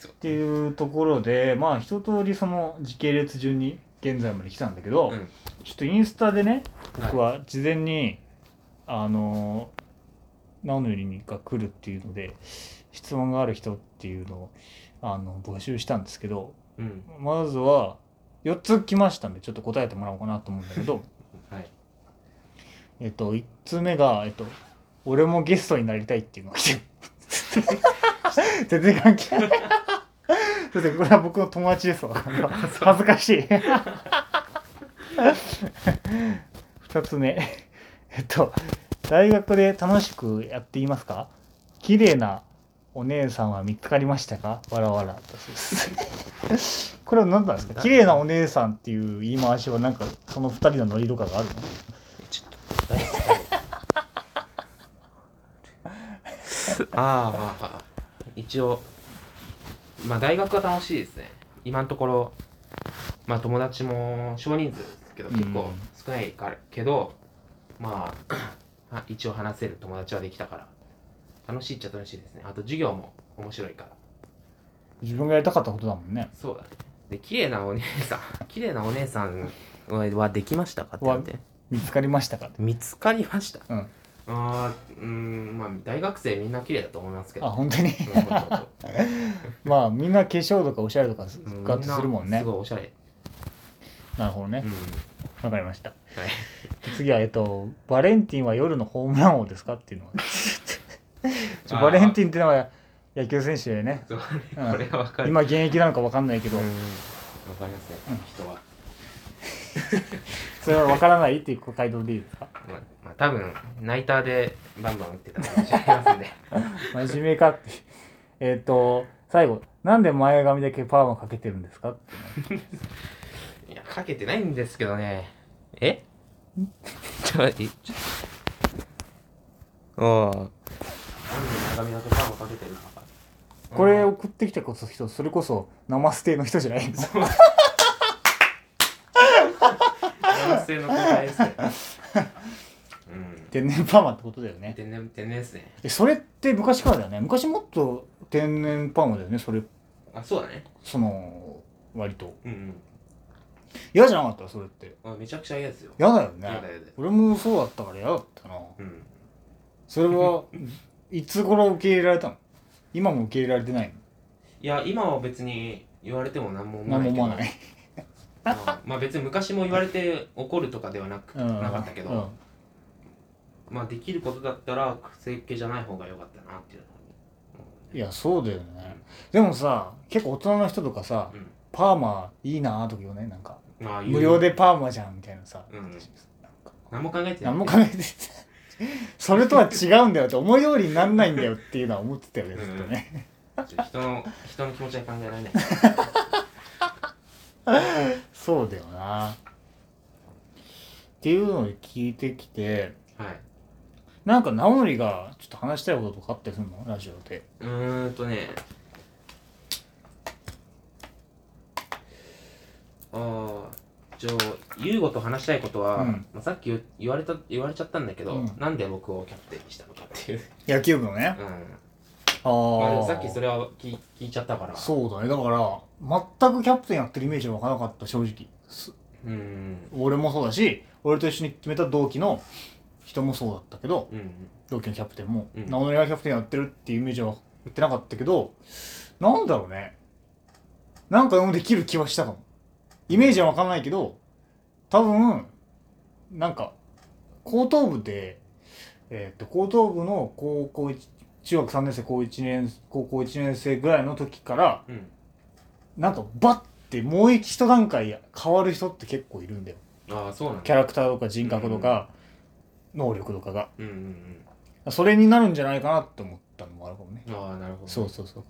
っていうところでまあ一通りその時系列順に現在まで来たんだけど、うん。ちょっとインスタでね僕は事前に、あの直則にが来るっていうので質問がある人っていうのをあの募集したんですけどうん。まずは4つ来ましたんでちょっと答えてもらおうかなと思うんだけど。<laughs> はい。えっと1つ目が、えっと「俺もゲストになりたい」っていうのが来て。る全然関係ない。そしてこれは僕の友達ですわ。恥ずかしい。2つ目。えっと大学で楽しくやっていますか？綺麗なお姉さんは見つかりましたか？わらわら。<laughs> これは何なんですか？綺麗なお姉さんっていう言い回しはなんかその2人のノリとかがあるの？ちょっと誰ああまあ一応まあ大学は楽しいですね。今のところまあ友達も少人数ですけどうん。結構少ないからけど、まあ <coughs> あ一応話せる友達はできたから楽しいっちゃ楽しいですね。あと授業も面白いから。自分がやりたかったことだもんね。そうだね。で綺麗なお姉さん。<laughs> 綺麗なお姉さんはできましたかって言って。見つかりましたか見つかりました？うん。あーうーんまあ大学生みんな綺麗だと思いますけど。あ本当に？<laughs> まあみんな化粧とかおしゃれとかガッとするもんね。すごいおしゃれ。なるほどね。うん。わかりました。はい。次はえっとバレンティンは夜のホームラン王ですかっていうのはバレンティンってのは野球選手でね。そううん。これはわかる。今現役なのかわかんないけど、うん。わかりますねうん。人は。<laughs> それはわからないっていう回答でいいですか？まあまあ多分ナイターでバンバン打ってたかもしれませんね。<laughs> 真面目かって。えっと最後なんで前髪だけパーマかけてるんですか？っ <laughs> ていやかけてないんですけどね。え？ちょっと待って。ちょああだけかけてるこれ送ってきたこそ人それこそナマステの人じゃないの男性の答えですねうん。天然パーマってことだよね。天然天然ですね。えそれって昔からだよね。昔もっと天然パーマだよねそれ。あそうだね。その割と。うんうん。嫌じゃなかった？それって。あめちゃくちゃ嫌ですよ。嫌だよね。嫌だ嫌だ。俺もそうだったから嫌だったな。うん。それは <laughs> いつ頃受け入れられたの？今も受け入れられてないいや今は別に言われても何も思のわないけど。ない。<laughs> まあまあ別に昔も言われて怒るとかではなく、うん。なかったけど、うん。まあできることだったら整形じゃない方が良かったなっていうのいやそうだよね。でもさ結構大人の人とかさうん。パーマいいなとか言うねなんかまあ無料でパーマじゃんみたいなさうんなんか何も考えてない何も考えてないそれとは違うんだよって思い通りになんないんだよっていうのは思ってたよねずっとね。ちょ人の人の気持ちは考えられないそうだよな。っていうのを聞いてきてはい。なんか直則がちょっと話したいこととかあったりするの？ラジオで。うーんとね。ああじゃあ優吾と話したいことは、うん。まあ、さっき言言われた言われちゃったんだけど、うん。なんで僕をキャプテンにしたのかっていう、野球部のね。うん。あまあ、でもあさっきそれは聞い聞いちゃったから。そうだね。だから全くキャプテンやってるイメージが湧かなかった正直。すうん。俺もそうだし俺と一緒に決めた同期の人もそうだったけどうん。うん同期のキャプテンも、うん。直則がキャプテンやってるっていうイメージは言ってなかったけどなんだろうね。なんかでもできる気はしたかもイメージは分かんないけど多分なんか高等部でえっと高等部の高校一中学3年生高1年高校1年生ぐらいの時からうん。なんかバッてもう一段階変わる人って結構いるんだよ。ああそうなんだ。キャラクターとか人格とか能力とかが。うんうんそれになるんじゃないかなって思ったのもあるかもね。うんああなるほどそうそうそう。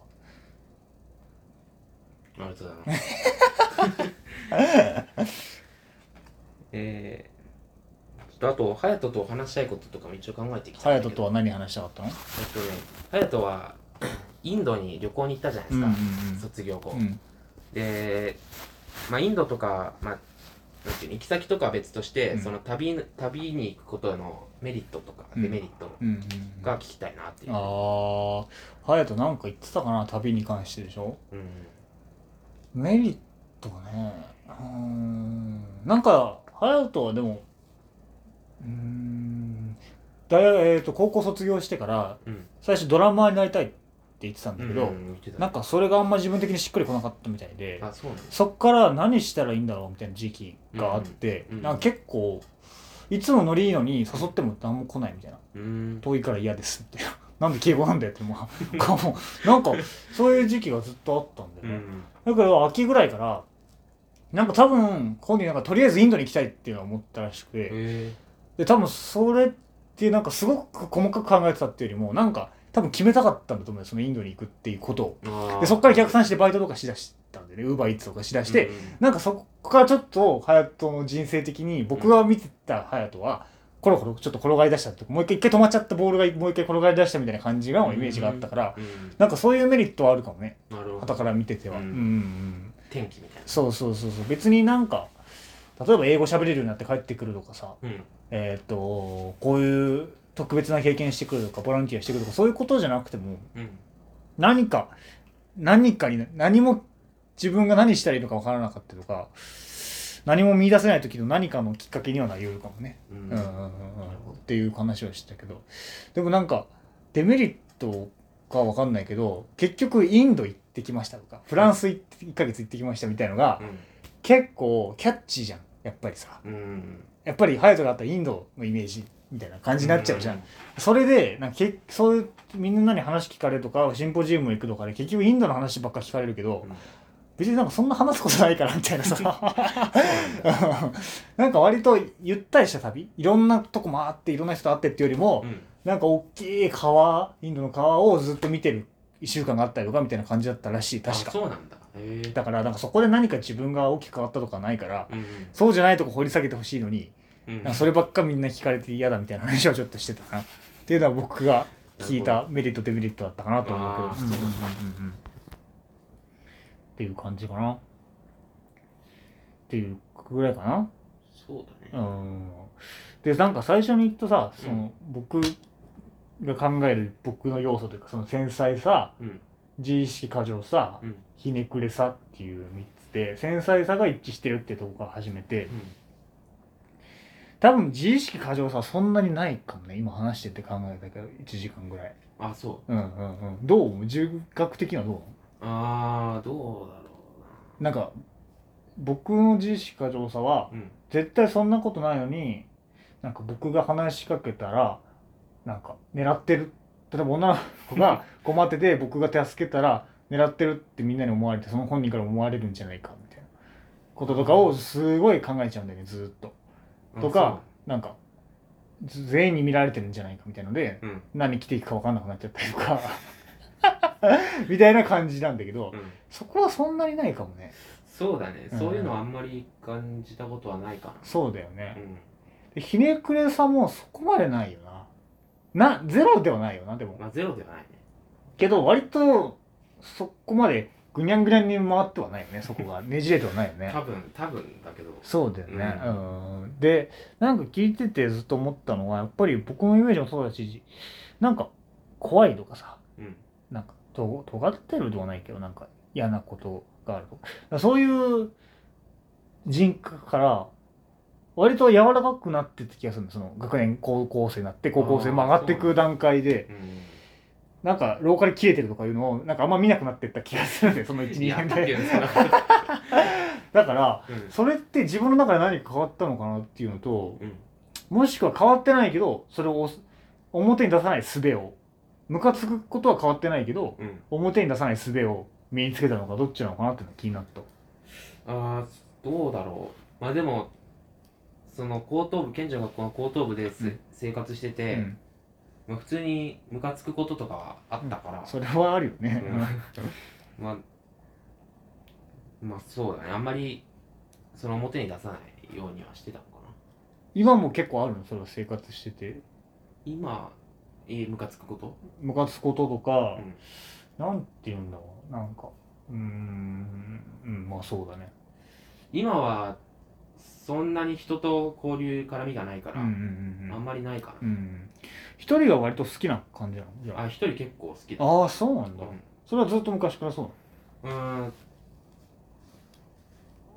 ありがとうございます <laughs> えー、ちょっとあと隼人と話したいこととかも一応考えてきたんだけど。隼人とは何話したかったの？えっとね隼人はインドに旅行に行ったじゃないですか、卒業後、うん。で、まあ、インドとか、まあ、なんていうの行き先とかは別として、うん。その旅旅に行くことのメリットとかうん。デメリットうんうんが聞きたいなっていう、ああ隼人なんか言ってたかな旅に関してでしょ？うん。メリットねうーん。なんか隼人はでもうーん。大学えー、と高校卒業してからうん。最初ドラマーになりたいって言ってたんだけど、うん言ってた。なんかそれがあんま自分的にしっくりこなかったみたいであそっから何したらいいんだろうみたいな時期があって、うんうん。なんか結構いつもノリいいのに誘っても何も来ないみたいなうーん。遠いから嫌ですみたいな <laughs> なんで敬語なんだよってまあかも <laughs> なんかそういう時期がずっとあったんだよね、うんだから秋ぐらいからなんか多分本人なんかとりあえずインドに行きたいっていうのは思ったらしくて。へで多分それってなんかすごく細かく考えてたっていうよりもなんか多分決めたかったんだと思うよそのインドに行くっていうことを。でそっから逆算してバイトとかしだしたんでね。ウーバーイーツとかしだして、うん。なんかそこからちょっと隼人の人生的に僕が見てた隼人はコロコロちょっと転がり出したってもう一回一回止まっちゃったボールがもう一回転がり出したみたいな感じのイメージがあったから、うん。なんかそういうメリットはあるかもね。なるほど。傍から見てては、うん。うんうんうん。天気みたいな。そうそうそうそう。別になんか例えば英語喋れるようになって帰ってくるとかさうん。えっ、とこういう特別な経験してくるとかボランティアしてくるとかそういうことじゃなくてもうん。何か何かに何も自分が何したらいいのか分からなかったとか何も見出せない時の何かのきっかけにはなり得るかもね、うん。っていう話をしてたけど。でもなんかデメリットか分かんないけど結局インド行ってきましたとかフランス行って1ヶ月行ってきましたみたいのが結構キャッチーじゃん。やっぱりさ。うん。うんやっぱり隼人があったらインドのイメージみたいな感じになっちゃうじゃん、それでなんかけそういうみんなに話聞かれるとかシンポジウム行くとかで結局インドの話ばっか聞かれるけど、うん別になんかそんな話すことないからみたいなさ。<laughs> <laughs> なんか割とゆったりした旅。いろんなとこ回っていろんな人と会ってっていうよりも、うん。なんか大きい川インドの川をずっと見てる。1週間があったりとかみたいな感じだったらしいあ確か。そうなんだ。だからなんかそこで何か自分が大きく変わったとかないから、うんそうじゃないとこ掘り下げてほしいのに、うん。そればっかみんな聞かれて嫌だみたいな話をちょっとしてたな。っていうのは僕が聞いたメリットデメリットだったかなと思うけどあーうんうんうんうんっていう感じかな。っていうぐらいかな。そうだね。うん。でなんか最初に言ったさその、僕が考える僕の要素というかその繊細さうん。自意識過剰さうん。ひねくれさっていう3つで繊細さが一致してるっていうところから始めて多分自意識過剰さはそんなにないかもね。今話してて考えたけど1時間ぐらい。あそう。うんうんうん。どう自覚的にはどうなのああどうだろな。んか僕の自意識過剰さはうん。絶対そんなことないのになんか僕が話しかけたらなんか狙ってる。例えば女の子が <laughs> 困ってて僕が助けたら狙ってるってみんなに思われてその本人から思われるんじゃないかみたいな。こととかをすごい考えちゃうんだよねずーっと。あとかなんかず全員に見られてるんじゃないかみたいのでうん。何着ていくか分かんなくなっちゃったりとか <laughs> みたいな感じなんだけどうんそこはそんなにないかもねそうだねうんそういうのはあんまり感じたことはないかそうだよね。なうんでひねくれさもそこまでないよな。な、ゼロではないよな、でも。まあゼロではないねけど、割と、そこまでぐにゃんぐにゃんに回ってはないよね、そこが。<laughs> ねじれてはないよね。多分多分だけどそうだよね。ううん。で、なんか聞いててずっと思ったのは、やっぱり僕のイメージもそうだし、なんか、怖いとかさ、うんなんか、と尖ってるではないけど、なんか嫌なことがあると。そういう人格から、割と柔らかくなってった気がするんだその学年高校生になって高校生も上がっていく段階でうんなんか廊下で切れてるとかいうのをなんかあんま見なくなってった気がするんでその12いや年でだからうん。それって自分の中で何か変わったのかなっていうのとうん。もしくは変わってないけどそれを表に出さない術をムカつくことは変わってないけどうん。表に出さない術を身につけたのかどっちなのかなっていうのが気になった。ああどうだろう。まあでもその高等部県女学校の高等部です、うん。生活してて、うん。まあ、普通にムカつくこととかはあったから、それはあるよね。うん。<laughs> まあまあそうだね。あんまりその表に出さないようにはしてたのかな。今も結構あるの？それは生活してて。今えームカつくこと？ムカつくこととかう、ん。なんて言うんだろう。なんかうーんうんまあそうだね。今はそんなに人と交流絡みがないから、うんうんあんまりないかうんうん。一人が割と好きな感じなのじゃなあ一人結構好きだ。あああそうなんだ、うん。それはずっと昔からそううーん。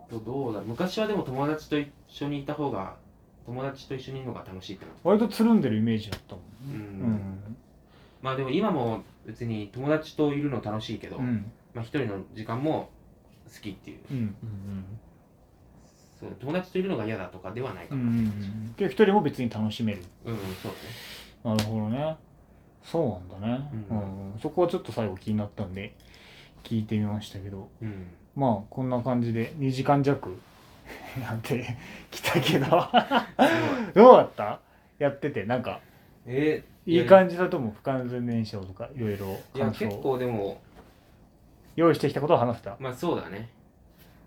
とどうだ昔はでも友達と一緒にいた方が友達と一緒にいるのが楽しいってななの割とつるんでるイメージだったもんうねん。まあでも今も別に友達といるの楽しいけど、うん。うんまあ一人の時間も好きっていう。うん。うんそう友達といるのが嫌だとかではないかうんうん一人も別に楽しめる。うん、そうなるほどね。そうなんだね、ううん。んそこはちょっと最後気になったんで聞いてみましたけど。だねまあこんな感じで2時間弱 <laughs> やってきたけど。<laughs> どうだった？やっててなんかえーいい感じだとも不完全燃焼とかいろいろ。いや感想。結構でも。用意してきたことを話せた。まあそうだね。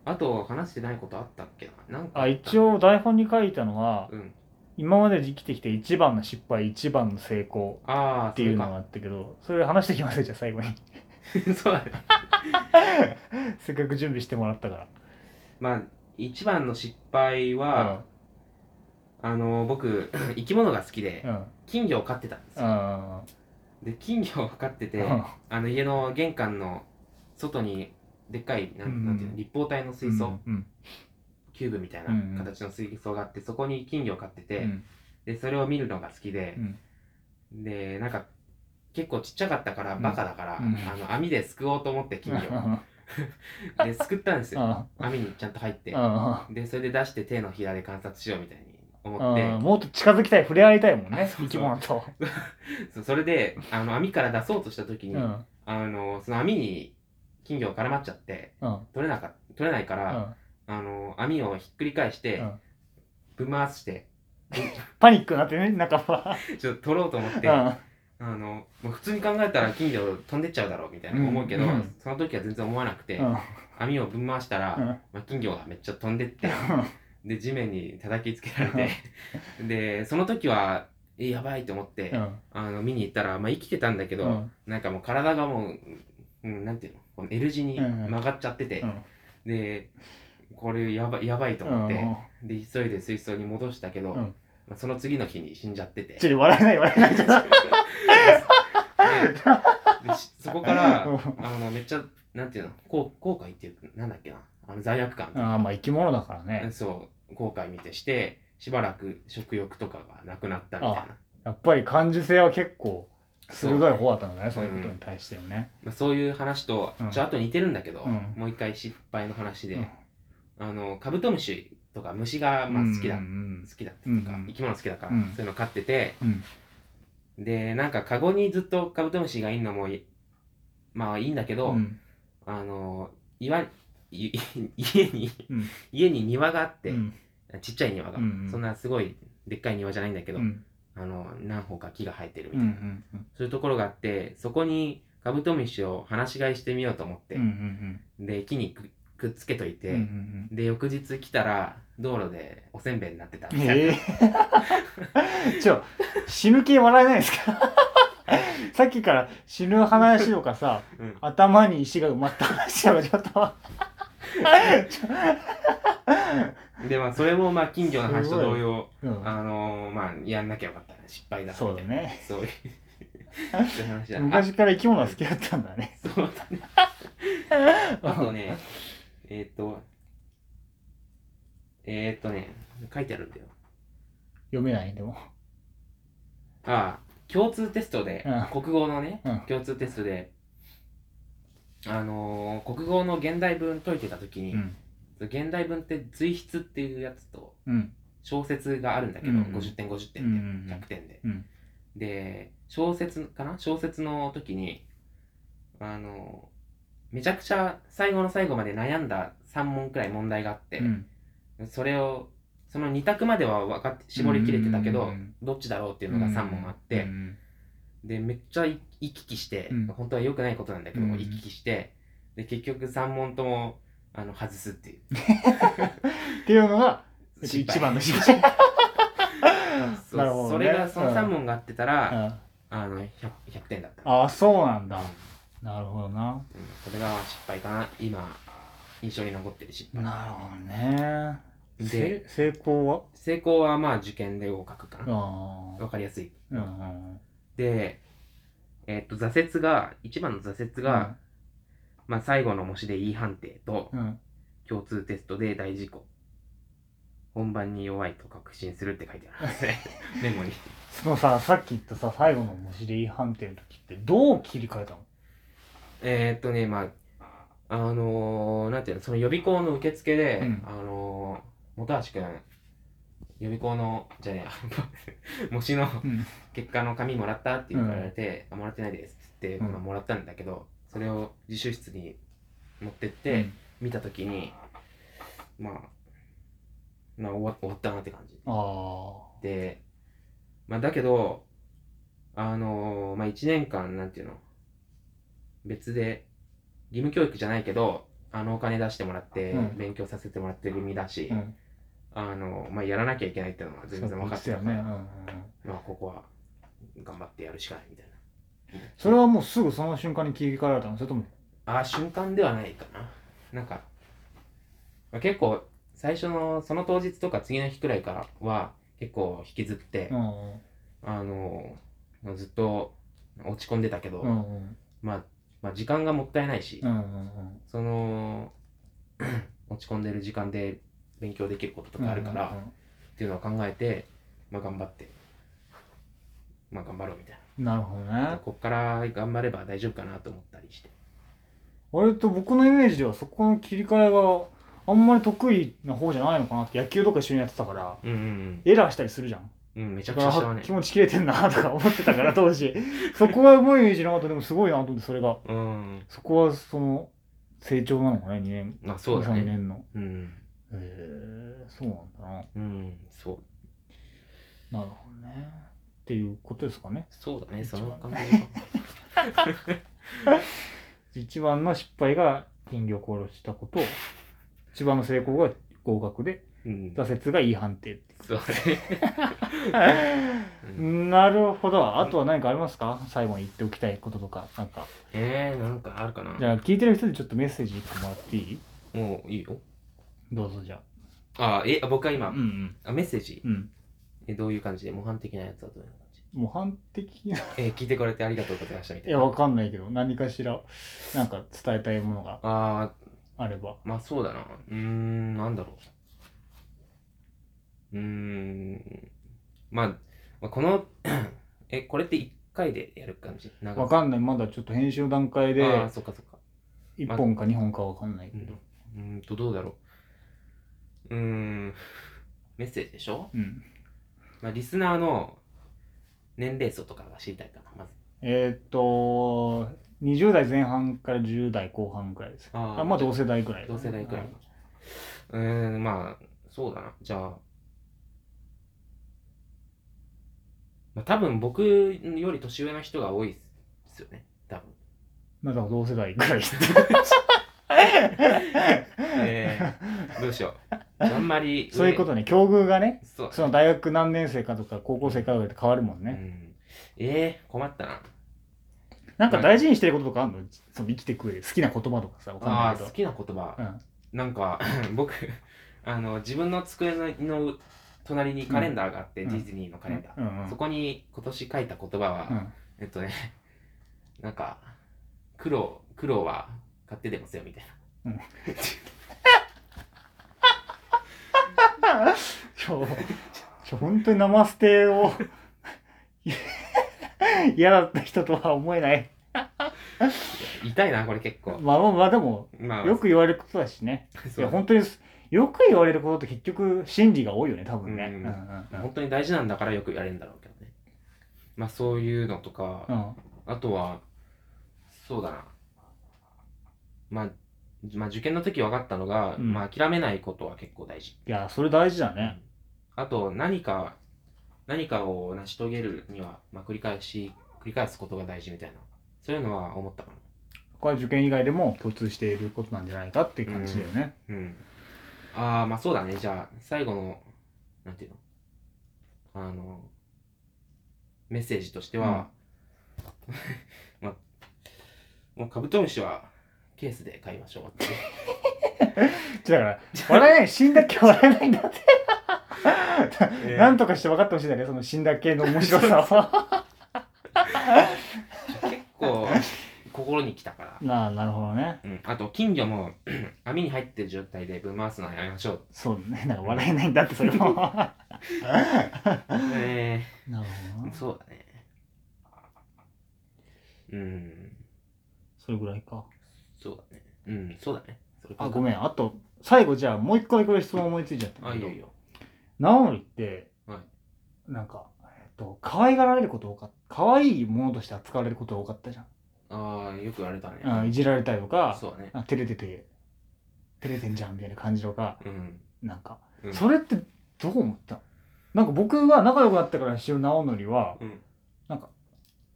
あと話してないことあったっけな？なんかあ一応台本に書いたのはうん。今まで生きてきて一番の失敗一番の成功ああっていうのがあったけどそれ話してきますよじゃあ最後に。<laughs> そうだね。<laughs> せっかく準備してもらったかまあ一番の失敗らは、あの僕 <clears throat> 生き物が好きで金魚を飼ってたんですよ。うんで金魚を飼っててうん。あの家の玄関の外にでっかいなうんんなんていうの立方体の水槽、うんキューブみたいうんうん。な形の水槽があってそこに金魚を飼ってて、うん。でそれを見るのが好きでう、ん。でなんか結構ちっちゃかったからバカだから、うん。あの網ですくおうと思って金魚を。ですくったんですよ。あ網にちゃんと入って。あでそれで出して手のひらで観察しようみたいに思あって。もっと近づきたい触れ合いたいもんねあそうそう。生き物と。<laughs> そうそれであの網から出そうとした時に、うん。あのその網に金魚絡まっちゃってうん。取れなか取れないから、あの網をひっくり返して、うん。ぶん回してパニックになってね <laughs> 中は。ちょっと取ろうと思って、うん。あのもう普通に考えたら金魚飛んでっちゃうだろうみたいな思うけど、うん。うんその時は全然思わなくて、うん。網をぶん回したら、うん。まあ、金魚がめっちゃ飛んでってで地面に叩きつけられて <laughs> でその時はえやばいと思って、うん。あの見に行ったら、まあ、生きてたんだけど、うん。なんかもう体がもう、うん、なんていうのこの L 字に曲がっちゃってて、うん。でこれやばいやばいと思って、うん。で急いで水槽に戻したけど、うん。まあ、その次の日に死んじゃってて。ちょっと笑えない笑えない。ちょっとででしそこからうん。あのめっちゃなんていうの後後悔っていうかなんだっけなあの罪悪感、ああまあ生き物だからね。そう後悔見てしてしばらく食欲とかがなくなったみたいな。やっぱり感受性は結構鋭い方だったんだねそういうことに対してのね。まあ、そういう話と、うん。ちょっと似てるんだけど、うん。もう一回失敗の話で、うん。あのカブトムシとか虫がまあ好きだ、うん好きだっていうか、うん生き物好きだから、うん。そういうの飼っててうん。でなんかカゴにずっとカブトムシがいるのもいまあいいんだけど、うん。あの岩い家にうん。家に庭があって、うん。ちっちゃい庭が、うんうん。そんなすごいでっかい庭じゃないんだけど、うん。あの何本か木が生えてるみうんうたいな、んうんそういうところがあってそこにカブトムシを放し飼いしてみようと思って、うんうんで木にくくっつけといて、うんうんで翌日来たら道路でおせんべいになってたみたいな、ええ。ちょ死ぬ気笑えないですか？<laughs> さっきから死ぬ話とかさうん。頭に石が埋まった話がちょっと <laughs> でまあそれもまあ金魚の話と同様うん。あのーまあやんなきゃよかったね。失敗だそうだね。そういう。昔から生き物が好きだったんだね。そうだね。あとねえっ、とえっ、とね書いてあるんだよ。読めない？でも。ああ共通テストで、うん。国語のね、うん。共通テストであのー国語の現代文解いてた時に、うん。現代文って随筆っていうやつとうん。小説があるんだけど、うん50点50点うんうんで100点で、うん。で小説かな？小説の時にあのめちゃくちゃ最後の最後まで悩んだ3問くらい問題があって、うん。それをその2択までは分かって絞りきれてたけど、うんどっちだろうっていうのが3問あって、うんでめっちゃ行き来して、うん。本当は良くないことなんだけど、うん。行き来してで結局3問ともあの外すっていう。<laughs> っていうのが一番の失敗。<laughs> なるほどね。それがそのうん。3問があってたら、ああの 100, 100点だった。あそうなんだ。うん。なるほどな。うんそれが失敗かな。今印象に残ってる失敗。なるほどね。でせ成功は？成功はまあ受験で合格かな。あわかりやすい、あうんでえっと挫折が一番の挫折が、まあ、最後の模試で E 判定とうん。共通テストで大事故。本番に弱いと確信するって書いてあるんですね。<laughs> メモに。そのささっき言ったさ最後の模試で E 判定の時ってどう切り替えたの？えーっとねまああのー、なんていうのその予備校の受付で、うん。あのー、本橋君予備校のじゃねえや <laughs> 模試のうん。結果の紙もらったって言われて、あもらってないですって言って、うん。まあ、もらったんだけどそれを自習室に持ってって、見た時にまあまあ終わ終わったなって感じ。あでまあだけどあのーまあ1年間なんていうの別で義務教育じゃないけどあのお金出してもらってうん。勉強させてもらってる身だし、あうんあのまあやらなきゃいけないっていうのは全然分かってたから、ね。うんうんまあここは頑張ってやるしかないみたいな。それはもうすぐその瞬間に切り替えられたの？それとも？ああ瞬間ではないかな。なんか、まあ、結構最初のその当日とか次の日くらいからは結構引きずって、うんあのずっと落ち込んでたけど、うんうん。まあ、まあ時間がもったいないし、うんうん。その <clears throat> 落ち込んでる時間で勉強できることとうんかあるから、うんうんっていうのを考えて、まあ、頑張ってまあ頑張ろうみたいな。るほどな、ね。こっから頑張れば大丈夫かなと思ったりして。割と僕のイメージではそこの切り替えがあんまり得意な方じゃないのかなって野球とか一緒にやってたからうんうんエラーしたりするじゃん。うんうんめちゃくちゃしたね気持ち切れてんなとか思ってたから <laughs> 当時。そこはうまいイメージなかった。でもすごいなと思ってそれが。うん。そこはその成長なのかね2年。まあそうだ3ね年の。うんへえそうなんだな。うんそう。なるほどね。っていうことですかね。そうだねその感じ。<laughs> 一番の失敗が金魚を殺したこと一番の成功が合格でうん。挫折がいい判定そうだね。<laughs> なるほど。あとは何かありますか？最後に言っておきたいこととかなんか。えー、なんかあるかな。じゃあ聞いてる人にちょっとメッセージ1個もらっていい？もういいよどうぞじゃあ。えあ僕は今、あうんうん。あメッセージ？うん。えどういう感じで？模範的なやつはどういう感じ？模範的な？えー聞いてくれてありがとうございましたみたいな。いやわかんないけど何かしらなんか伝えたいものがああれば。ーまあそうだな。うーんなんだろう。うーん。まあまあこのえこれって1回でやる感じ？長わかんない。まだちょっと編集の段階でああそっかそっか。1本か2本かわかんないけど。うーんとどうだろうん。メッセージでしょ、うん。まあ、リスナーの年齢層とかが知りたいかなまず。えーっと20代前半から10代後半くらいです。あー。あまあ同世代くらい同世代くらい、うーんまあそうだな。じゃあまあ多分僕より年上の人が多いですよね。多分。まあだから同世代くらい。<laughs> えー、どうしようあんまり上そういうことね。境遇がねそう。その大学何年生かとか高校生かとかで変わるもんね、うん、えー、困ったな。なんか大事にしてることとかあるの？その生きてく上で好きな言葉とかさわかんあないけど。あ好きな言葉、うん。なんか <laughs> 僕あの自分の机のの隣にカレンダーがあって、うん。ディズニーのカレンダー、うん。うんそこに今年書いた言葉は、うん。えっとねなんか苦労苦労は買ってでもせよみたいな。ちょ <laughs> ちょ本当に生捨てを <laughs> 嫌だった人とは思えない。痛いなこれ結構。まあまあまあでもまあ。よく言われることだしね。いや本当によく言われることって結局真理が多いよね多分ね。本当に大事なんだからよく言われるんだろうけどね。まあそういうのとか、うんうん。あとはそうだな。まあまあ受験の時分かったのが、うん。まあ諦めないことは結構大事。いやそれ大事だね。あと何か何かを成し遂げるには、まあ、繰り返し繰り返すことが大事みたいな。そういうのは思ったかな。これは受験以外でも共通していることなんじゃないかっていう感じだよね。うん。ああまあそうだね。じゃあ最後のなんていうの？あのメッセージとしては、<laughs> まあもうカブトムシはケースで買いましょう。ってだから。笑えない死んだっけ笑えないんだって。え <laughs> ーなんとかして分かってほしいんだねその死んだ系の面白さは結構心に来たから、な <laughs> あなるほどね。うん、あと金魚も <clears throat> 網に入ってる状態でぶん回すのはやめましょう。そうね。なんか笑えないんだってそれも。な <laughs> え。るほどー、なそうだね。うん。それぐらいかそうだね。うんそうだね。あごめん。あと最後じゃあもう一個だけこれ質問思いついちゃった。あいいよ。いいよ直則ってはい。なんかえっと可愛がられること多かった。可愛いものとして扱われること多かったじゃん。ああよく言われたね。あいじられたりとかそうだね。あ照れてて照れてんじゃんみたいな感じとかうん、なんかうん、それってどう思った？のなんか僕は仲良くなったから塩直則はうん。なんか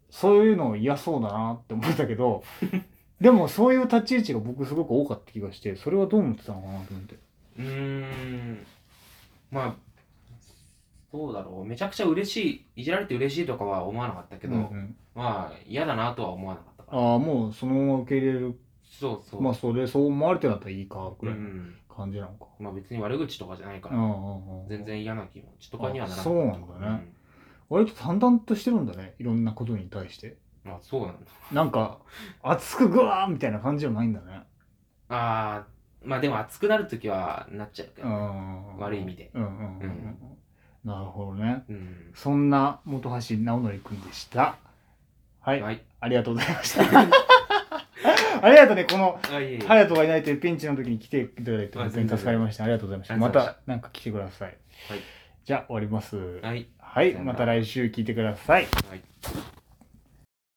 そういうの嫌そうだなって思ったけど <laughs> でもそういう立ち位置が僕すごく多かった気がしてそれはどう思ってたのかなと思って。うーん。まあどうだろう。めちゃくちゃ嬉しいいじられて嬉しいとかは思わなかったけど、うんうん。まあ嫌だなとは思わなかったから。ああもうそのまま受け入れる。そうそう。まあそれそう思われてるんだったらいいかぐうらい感じなのか、まあ別に悪口とかじゃないから、うんうんうん全然嫌な気持ちとかにはならなあそうなんだね。割と淡々としてるんだねいろんなことに対して。うんあそうなんだなんか熱くグワーみたいな感じじゃないんだね。ああまあでも熱くなるときはなっちゃうけうど、ん悪い意味で。うんうんうんうん、うん。なるほどね。うん。そんな本橋直則くんでした。はい、はい。ありがとうございました。<laughs> ありがとうねこのあいえいえ。隼人がいないというピンチの時に来ていただいてあ本当に助かりました。ありがとうございました。また。なんか来てください。はい。じゃあ終わります。はい。はい。また来週聞いてください。はい